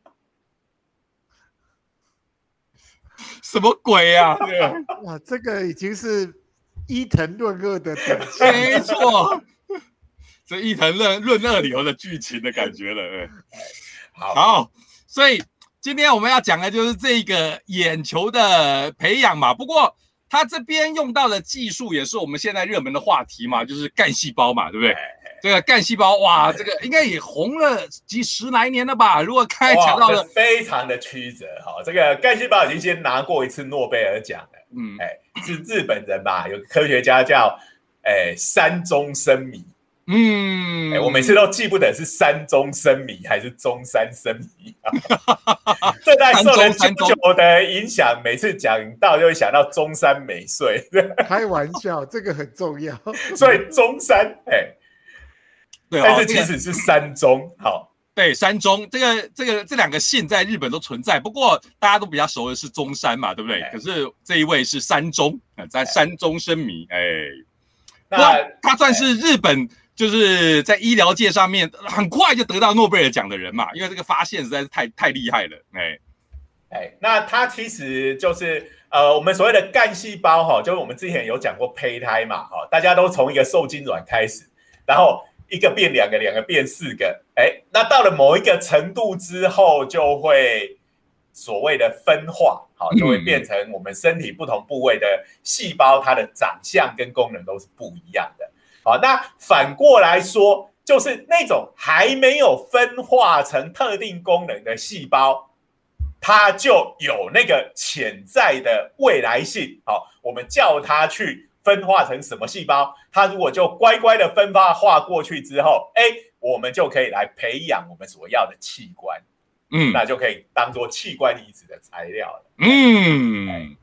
什么鬼呀！[laughs] 哇，这个已经是伊藤润二的等级，没错，这伊藤润润二里头的剧情的感觉了。好，所以今天我们要讲的就是这个眼球的培养嘛。不过他这边用到的技术也是我们现在热门的话题嘛，就是干细胞嘛，对不对？这个干细胞哇，这个应该也红了几十来年了吧？如果开讲到了，非常的曲折哈。这个干细胞已经先拿过一次诺贝尔奖了，嗯，哎，是日本人吧？有科学家叫哎山中生米，嗯，哎，我每次都记不得是山中生米还是中山生米啊。这代受了舅舅的影响，每次讲到就会想到中山美穗。开玩笑，这个很重要。[laughs] 所以中山，哎，对，但是其实是山中，好。对，山中这个这个这两个姓在日本都存在，不过大家都比较熟的是中山嘛，对不对？可是这一位是山中啊，在山中生迷，哎，那他算是日本就是在医疗界上面很快就得到诺贝尔奖的人嘛，因为这个发现实在是太太厉害了，哎哎，那他其实就是呃，我们所谓的干细胞哈，就是我们之前有讲过胚胎嘛，哈，大家都从一个受精卵开始，然后。一个变两个，两个变四个，哎，那到了某一个程度之后，就会所谓的分化，好，就会变成我们身体不同部位的细胞，它的长相跟功能都是不一样的。好，那反过来说，就是那种还没有分化成特定功能的细胞，它就有那个潜在的未来性。好，我们叫它去。分化成什么细胞？它如果就乖乖的分化化过去之后，哎，我们就可以来培养我们所要的器官，嗯，那就可以当做器官移植的材料了。嗯，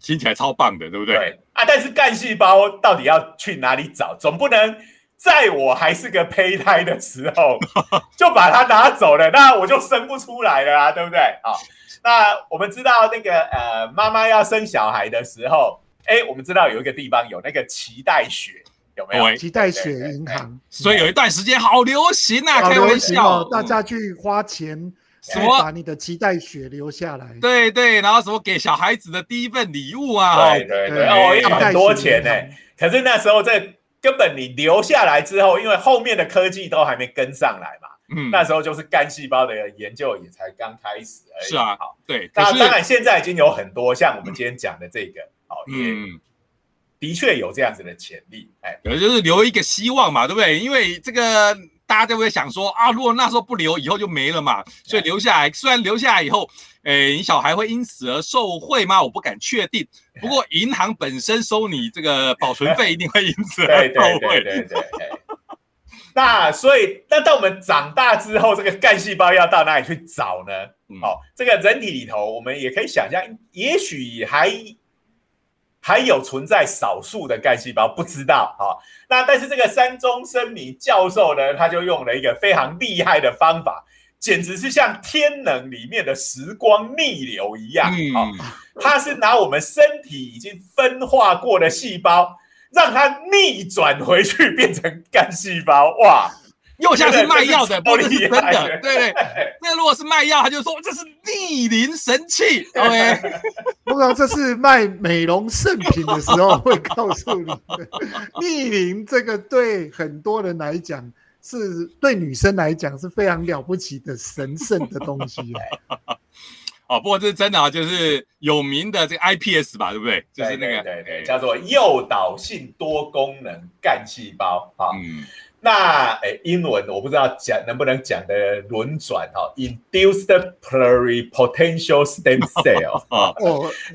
听起来超棒的，对不对？对啊，但是干细胞到底要去哪里找？总不能在我还是个胚胎的时候 [laughs] 就把它拿走了，那我就生不出来了啊，对不对？好，那我们知道那个呃，妈妈要生小孩的时候。哎，我们知道有一个地方有那个脐带血，有没有？脐带血银行，所以有一段时间好流行啊，开玩笑，大家去花钱 [laughs] 什么把你的脐带血留下来？对对，然后什么给小孩子的第一份礼物啊？对对对，哦，要很多钱呢。可是那时候这根本你留下来之后，因为后面的科技都还没跟上来嘛，嗯，那时候就是干细胞的研究也才刚开始而已。是啊，好，对。那当然现在已经有很多像我们今天讲的这个。嗯，的确有这样子的潜力，哎，可能就是留一个希望嘛，对不对？因为这个大家就会想说啊，如果那时候不留，以后就没了嘛，所以留下来。虽然留下来以后，哎，你小孩会因此而受贿吗？我不敢确定。不过 [laughs] 银行本身收你这个保存费，一定会因此 [laughs] 而受贿。对对对对。那所以，那当我们长大之后，这个干细胞要到哪里去找呢？好，这个人体里头，我们也可以想象，也许还。还有存在少数的干细胞，不知道啊。那但是这个山中生米教授呢，他就用了一个非常厉害的方法，简直是像天能里面的时光逆流一样啊。他是拿我们身体已经分化过的细胞，让它逆转回去变成干细胞，哇！又像是卖药的，不是真的，对对。[laughs] 那如果是卖药，他就说这是逆龄神器。OK，[laughs] 不过这是卖美容圣品的时候会告诉你，[laughs] 逆龄这个对很多人来讲，是对女生来讲是非常了不起的神圣的东西。哦，不过这是真的啊，就是有名的这个 iPS 吧，对不对？就是那个对对，叫做诱导性多功能干细胞啊。嗯。那诶，英文我不知道讲能不能讲的轮转哈，induced pluripotential stem cell [laughs] 啊，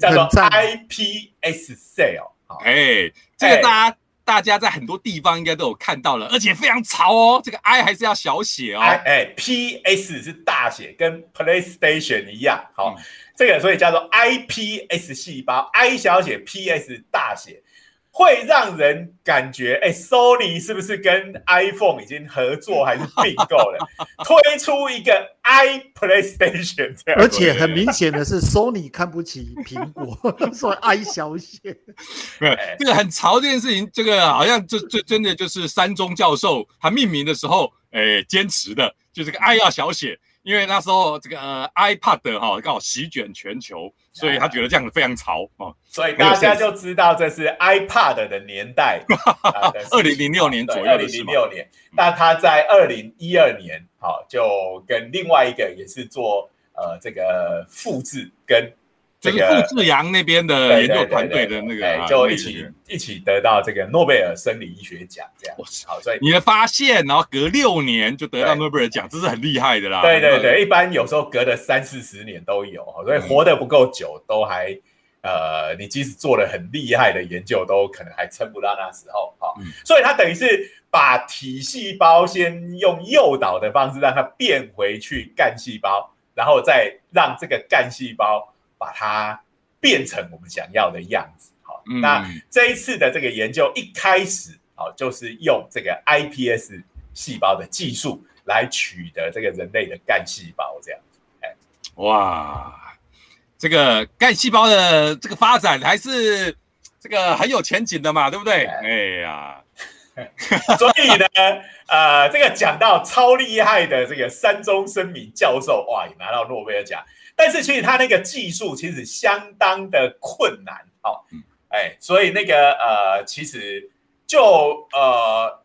叫做 iPS cell。哎，这个大家大家在很多地方应该都有看到了，而且非常潮哦。这个 I 还是要小写哦，哎，PS 是大写，跟 PlayStation 一样。好，这个所以叫做 iPS 细胞，I 小写，PS 大写。会让人感觉，哎，Sony 是不是跟 iPhone 已经合作还是并购了，[laughs] 推出一个 i PlayStation 这样？而且很明显的是，Sony 看不起苹果，[laughs] 说 i 小写。这个很潮这件事情，这个好像就就真的就是山中教授他命名的时候，哎，坚持的就这个 i 要小写。因为那时候这个呃 iPad 哈刚好席卷全球，所以他觉得这样子非常潮啊，所以大家就知道这是 iPad 的年代，[laughs] 二零零六年左右，二零零六年。那他在二零一二年，好就跟另外一个也是做呃这个复制跟。这个傅志阳那边的研究团队的那个，就一起一起得到这个诺贝尔生理医学奖，这样。好，所以你的发现，然后隔六年就得到诺贝尔奖，这是很厉害的啦。对对对，一般有时候隔了三四十年都有，所以活得不够久，都还呃，你即使做了很厉害的研究，都可能还撑不到那时候。好、嗯所以它等于是把体细胞先用诱导的方式让它变回去干细胞，然后再让这个干细胞把它变成我们想要的样子。好、嗯那这一次的这个研究一开始，好、就是用这个 iPS 细胞的技术来取得这个人类的干细胞，这样。哇，这个干细胞的这个发展还是这个很有前景的嘛，对不对？哎呀，[laughs] 所以呢，呃，这个讲到超厉害的这个山中生明教授，哇，也拿到诺贝尔奖。但是其实他那个技术其实相当的困难，哦嗯，哎，所以那个呃，其实就呃，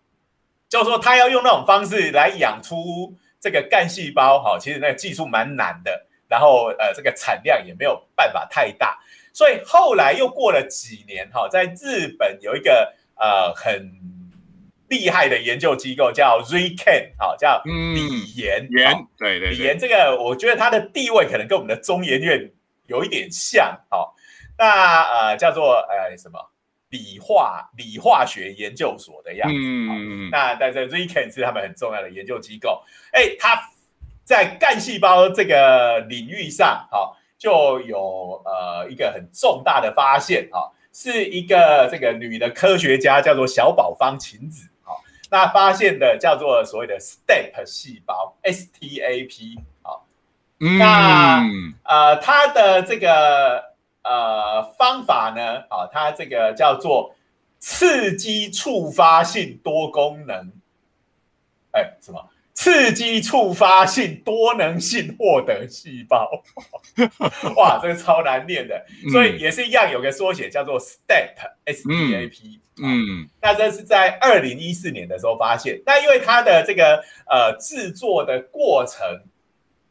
就说他要用那种方式来养出这个干细胞，哈、其实那个技术蛮难的，然后呃，这个产量也没有办法太大，所以后来又过了几年，哈、在日本有一个呃很厉害的研究机构叫 ReCan，好、叫嗯李研，研好对对对，李研这个，我觉得他的地位可能跟我们的中研院有一点像，好、那呃叫做呃什么？理化理化学研究所的样子，那但是 ReCan 是他们很重要的研究机构，哎，他在干细胞这个领域上，好、就有呃一个很重大的发现，哈、是一个这个女的科学家叫做小宝方晴子，好、那发现的叫做所谓的 STAP 细胞，STAP，好、嗯。那呃，它的这个呃方法呢，啊，它这个叫做刺激触发性多功能，哎，什么？刺激触发性多能性获得细胞，[laughs] 哇，这个超难念的，所以也是一样，有个缩写叫做 STAP，STAP，嗯那这是在二零一四年的时候发现。那因为它的这个呃制作的过程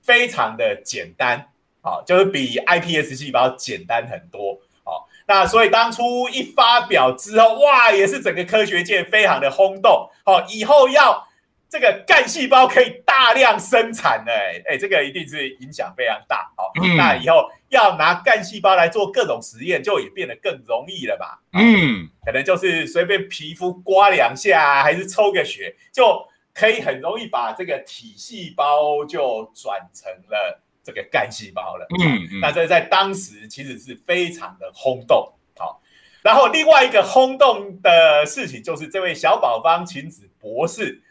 非常的简单，好、就是比 iPS 细胞简单很多，好、那所以当初一发表之后，哇，也是整个科学界非常的轰动，好、以后要这个干细胞可以大量生产的，哎，哎，这个一定是影响非常大，好、嗯那以后要拿干细胞来做各种实验，就也变得更容易了吧？嗯可能就是随便皮肤刮两下，还是抽个血，就可以很容易把这个体细胞就转成了这个干细胞了。嗯那这在当时其实是非常的轰动。好，然后另外一个轰动的事情就是这位小宝方晴子博士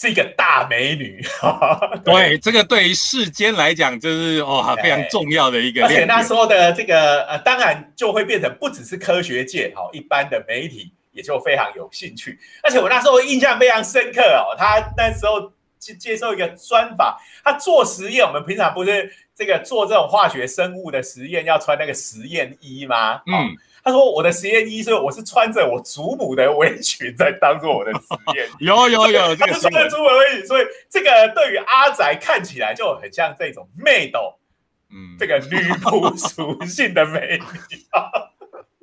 是一个大美女，[laughs] 对，这个对于世间来讲，就是哦非常重要的一个而且。那时候的这个呃，当然就会变成不只是科学界，好、一般的媒体也就非常有兴趣。而且我那时候印象非常深刻哦，他那时候接接受一个专访，他做实验，我们平常不是这个做这种化学生物的实验要穿那个实验衣吗？哦嗯，他说我的实验衣是我是穿着我祖母的围裙在当做我的实验。[laughs] 有有有这他是穿着祖母的围裙，所以这个对于阿宅看起来就很像这种妹斗。嗯，这个女仆属性的美女啊，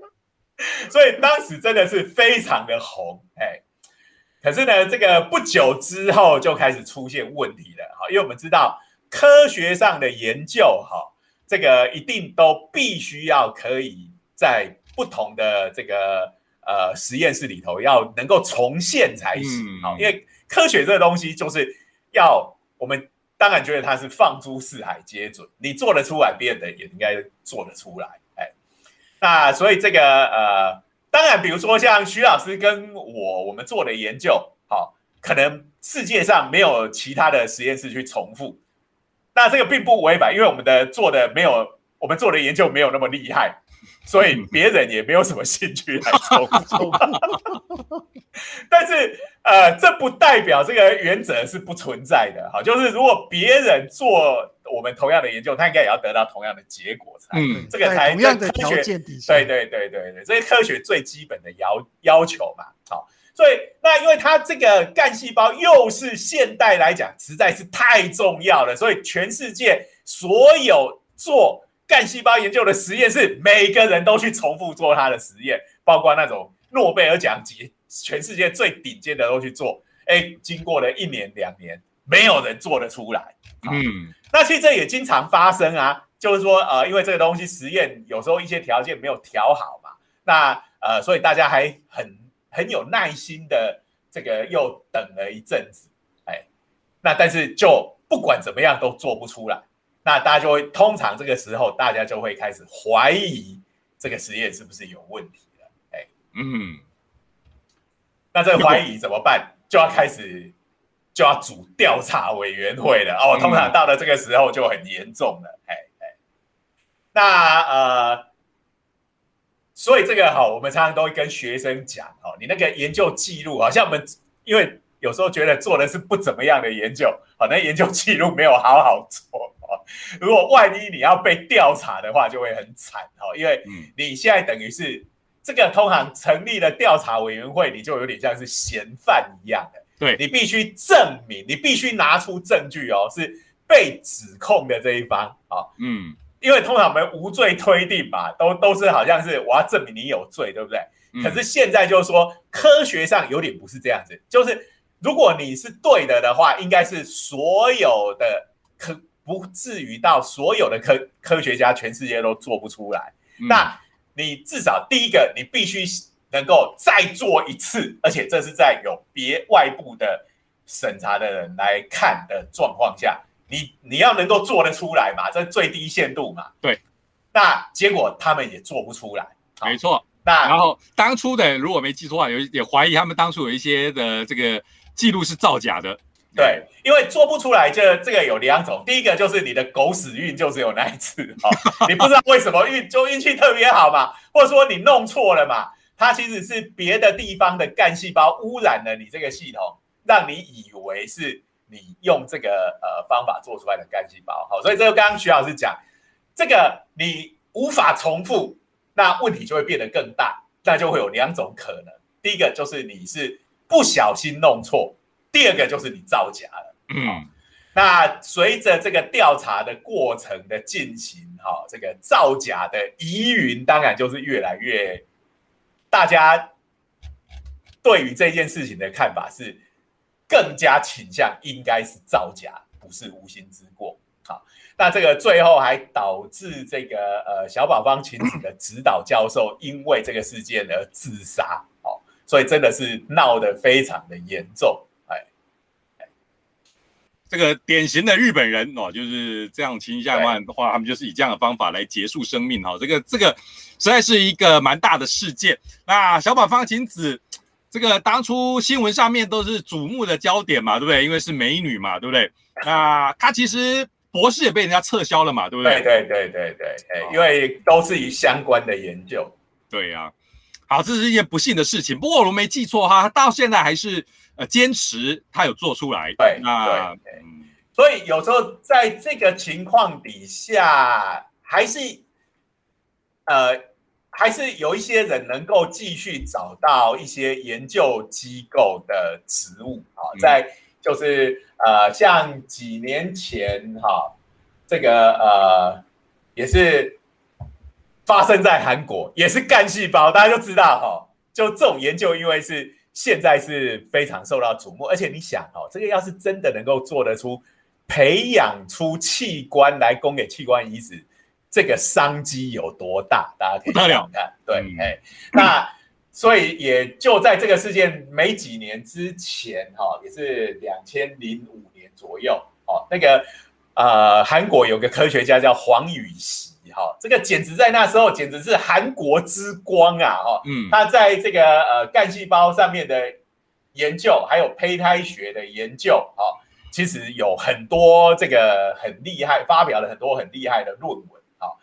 [laughs] 所以当时真的是非常的红，哎，可是呢，这个不久之后就开始出现问题了，哈，因为我们知道科学上的研究，哈，这个一定都必须要可以在不同的这个呃实验室里头要能够重现才行，嗯好，因为科学这个东西就是要我们当然觉得它是放诸四海皆准，你做得出来，别人的也应该做得出来。哎，那所以这个呃，当然，比如说像徐老师跟我我们做的研究，好、可能世界上没有其他的实验室去重复。那这个并不违反，因为我们的做的没有，我们做的研究没有那么厉害，所以别人也没有什么兴趣来重复。[laughs] 但是呃，这不代表这个原则是不存在的。好，就是如果别人做我们同样的研究，他应该也要得到同样的结果才，嗯这个同样的科学件底下，对对对对对，这是科学最基本的要要求嘛。好，所以那因为它这个干细胞又是现代来讲实在是太重要了，所以全世界所有做干细胞研究的实验室，每个人都去重复做他的实验，包括那种诺贝尔奖级、全世界最顶尖的都去做。哎，经过了一年两年，没有人做得出来。嗯那其实这也经常发生啊，就是说呃，因为这个东西实验有时候一些条件没有调好嘛，那呃，所以大家还很很有耐心的这个又等了一阵子，哎，那但是就不管怎么样都做不出来，那大家就会通常这个时候大家就会开始怀疑这个实验是不是有问题了，哎，嗯，那这个怀疑怎么办？就要开始就要组调查委员会了哦。通常到了这个时候就很严重了，哎哎。那呃，所以这个哈，我们常常都会跟学生讲哦，你那个研究记录，好像我们因为有时候觉得做的是不怎么样的研究，好，那研究记录没有好好做哦。[laughs] 如果万一你要被调查的话，就会很惨哦，因为你现在等于是。这个通常成立了调查委员会，你就有点像是嫌犯一样的，对。你必须证明，你必须拿出证据哦，是被指控的这一方啊，嗯，因为通常我们无罪推定吧，都都是好像是我要证明你有罪，对不对？可是现在就是说，科学上有点不是这样子，就是如果你是对的的话，应该是所有的科不至于到所有的科科学家全世界都做不出来，那。你至少第一个，你必须能够再做一次，而且这是在有别外部的审查的人来看的状况下，你你要能够做得出来嘛？这最低限度嘛。对。那结果他们也做不出来。没错。那然后当初的，如果没记错的话，有也怀疑他们当初有一些的这个记录是造假的。对，因为做不出来，这这个有两种。第一个就是你的狗屎运就是有那一次啊，[laughs] 你不知道为什么运就运气特别好嘛，或者说你弄错了嘛，它其实是别的地方的干细胞污染了你这个系统，让你以为是你用这个呃方法做出来的干细胞。好，所以这个刚刚徐老师讲，这个你无法重复，那问题就会变得更大，那就会有两种可能。第一个就是你是不小心弄错。第二个就是你造假了，嗯，那随着这个调查的过程的进行，哈，这个造假的疑云当然就是越来越，大家对于这件事情的看法是更加倾向应该是造假，不是无心之过，好，那这个最后还导致这个呃小宝方晴子的指导教授因为这个事件而自杀，哦，所以真的是闹得非常的严重。这个典型的日本人哦，就是这样情形下的话，他们就是以这样的方法来结束生命哈。这个这个实在是一个蛮大的事件。那小宝方晴子，这个当初新闻上面都是瞩目的焦点嘛，对不对？因为是美女嘛，对不对？那她其实博士也被人家撤销了嘛，对不对？对对对对对，因为都是以相关的研究。对呀，好，这是一件不幸的事情。不过我没记错哈，到现在还是。呃，坚持他有做出来，对，那所以有时候在这个情况底下，还是呃，还是有一些人能够继续找到一些研究机构的职务啊，在就是呃，像几年前哈，这个呃，也是发生在韩国，也是干细胞，大家就知道哈，就这种研究，因为是。现在是非常受到瞩目，而且你想哦，这个要是真的能够做得出培养出器官来供给器官移植，这个商机有多大？大家可以想看。对，哎，那所以也就在这个事件没几年之前，哈，也是两千零五年左右，哦，那个呃，韩国有个科学家叫黄宇熙。好，这个简直在那时候简直是韩国之光啊！哈，嗯，他在这个呃干细胞上面的研究，还有胚胎学的研究，哈，其实有很多这个很厉害，发表了很多很厉害的论文，哈，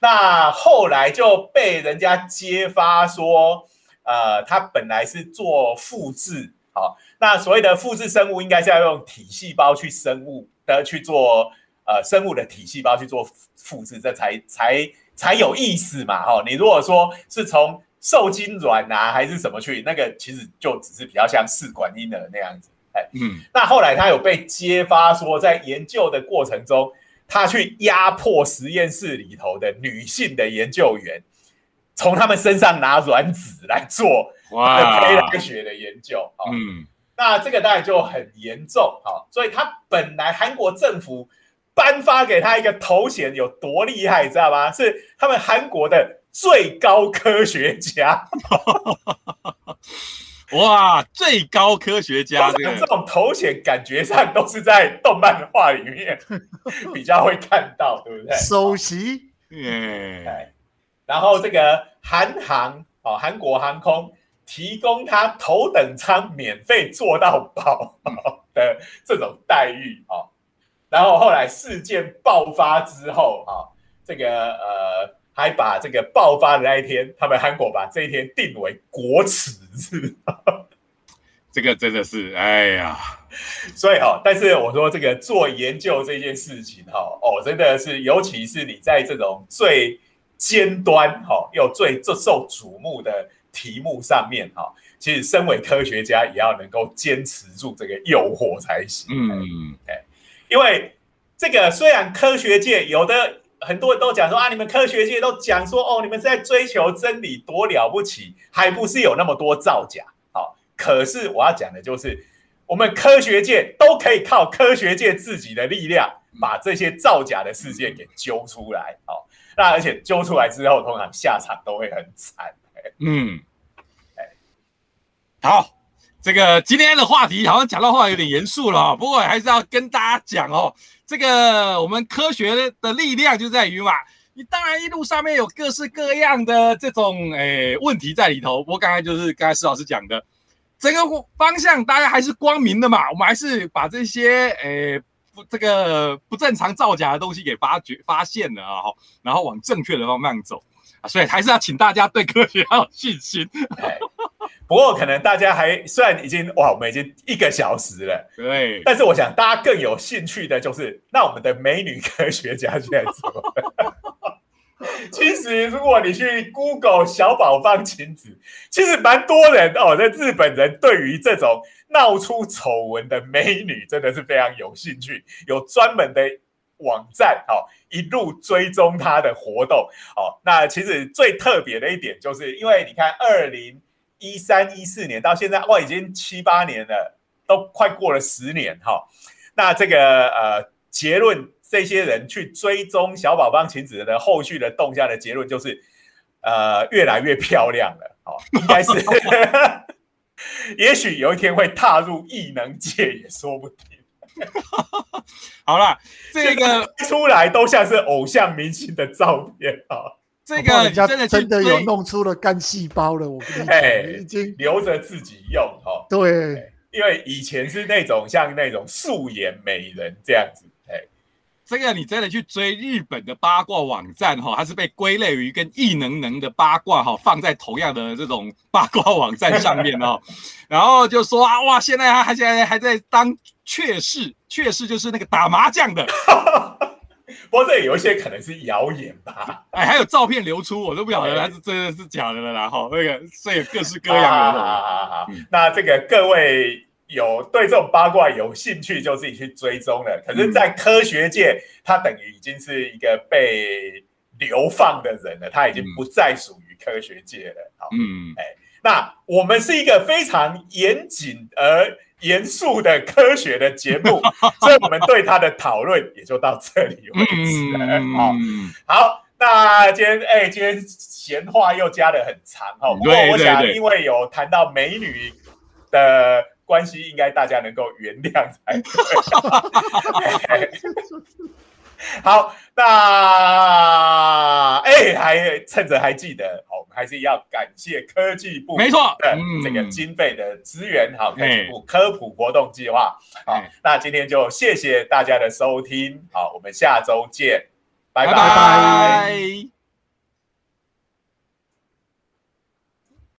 那后来就被人家揭发说，呃，他本来是做复制，好，那所谓的复制生物，应该是要用体细胞去生物的去做。呃，生物的体细胞去做复制，这才才才有意思嘛！哈，你如果说是从受精卵啊，还是什么去，那个其实就只是比较像试管婴儿那样子。哎，嗯，那后来他有被揭发说，在研究的过程中，他去压迫实验室里头的女性的研究员，从他们身上拿卵子来做哇胚胎学的研究。嗯，那这个当然就很严重。哈，所以他本来韩国政府。颁发给他一个头衔，有多厉害，你知道吗？是他们韩国的最高科学家。[laughs] 哇，最高科学家这这种头衔，感觉上都是在动漫画里面比较会看到，对不对？首席，嗯，然后这个韩航哦，韩国航空提供他头等舱免费坐到饱的这种待遇哦。然后后来事件爆发之后啊，这个呃。还把这个爆发的那一天，他们韩国把这一天定为国耻日，[laughs] 这个真的是，哎呀，所以哈，但是我说这个做研究这件事情哈，哦，真的是，尤其是你在这种最尖端哈又最最受瞩目的题目上面哈，其实身为科学家也要能够坚持住这个诱惑才行。嗯，哎，因为这个虽然科学界有的。很多人都讲说啊，你们科学界都讲说哦，你们在追求真理多了不起，还不是有那么多造假？好，可是我要讲的就是，我们科学界都可以靠科学界自己的力量，把这些造假的事件给揪出来。好，那而且揪出来之后，通常下场都会很惨。嗯，好，这个今天的话题好像讲到话有点严肃了，不过还是要跟大家讲哦。这个我们科学的力量就在于嘛，你当然一路上面有各式各样的这种诶问题在里头。我刚才就是刚才施老师讲的，整个方向大家还是光明的嘛，我们还是把这些诶不这个不正常造假的东西给发掘发现了啊，然后往正确的方向走，所以还是要请大家对科学要有信心。不过，可能大家还虽然已经哇，我们已经一个小时了，对。但是，我想大家更有兴趣的就是，那我们的美女科学家现在怎么？[laughs] 其实，如果你去 Google 小宝方晴子，其实蛮多人哦，在日本人对于这种闹出丑闻的美女，真的是非常有兴趣，有专门的网站哦，一路追踪她的活动哦。那其实最特别的一点，就是因为你看二零。一三一四年到现在，哇，已经七八年了，都快过了十年哈。那这个呃结论，这些人去追踪小宝帮晴子的后续的动向的结论就是，呃，越来越漂亮了，哦，应该是，[laughs] 也许有一天会踏入异能界也说不定。[laughs] 好了，这个出来都像是偶像明星的照片啊。这个真的真的有弄出了干细胞了，我跟你讲，已经留着自己用哈。对，因为以前是那种像那种素颜美人这样子。哎，这个你真的去追日本的八卦网站哈，它是被归类于跟异能能的八卦哈放在同样的这种八卦网站上面哦。[laughs] 然后就说啊，哇，现在他还现在还在当雀士，雀士就是那个打麻将的。[laughs] [laughs] [laughs] 不过这有一些可能是谣言吧，[laughs] 哎，还有照片流出，我都不晓得它是真的是假的了啦。哈，那个所以各式各样的。那这个各位有对这种八卦有兴趣，就自己去追踪了。可是，在科学界，他等于已经是一个被流放的人了，他已经不再属于科学界了。好，嗯，哎，那我们是一个非常严谨而。严肃的科学的节目，[laughs] 所以我们对他的讨论也就到这里为止了。好，[laughs] 好，那今天哎，今天闲话又加的很长哈。不过我想，因为有谈到美女的关系，应该大家能够原谅才对。[laughs] 好，那哎，还趁着还记得，我们还是要感谢科技部，没错的这个经费的资源，好，科技部科普活动计划。好，那今天就谢谢大家的收听，好，我们下周见，拜拜。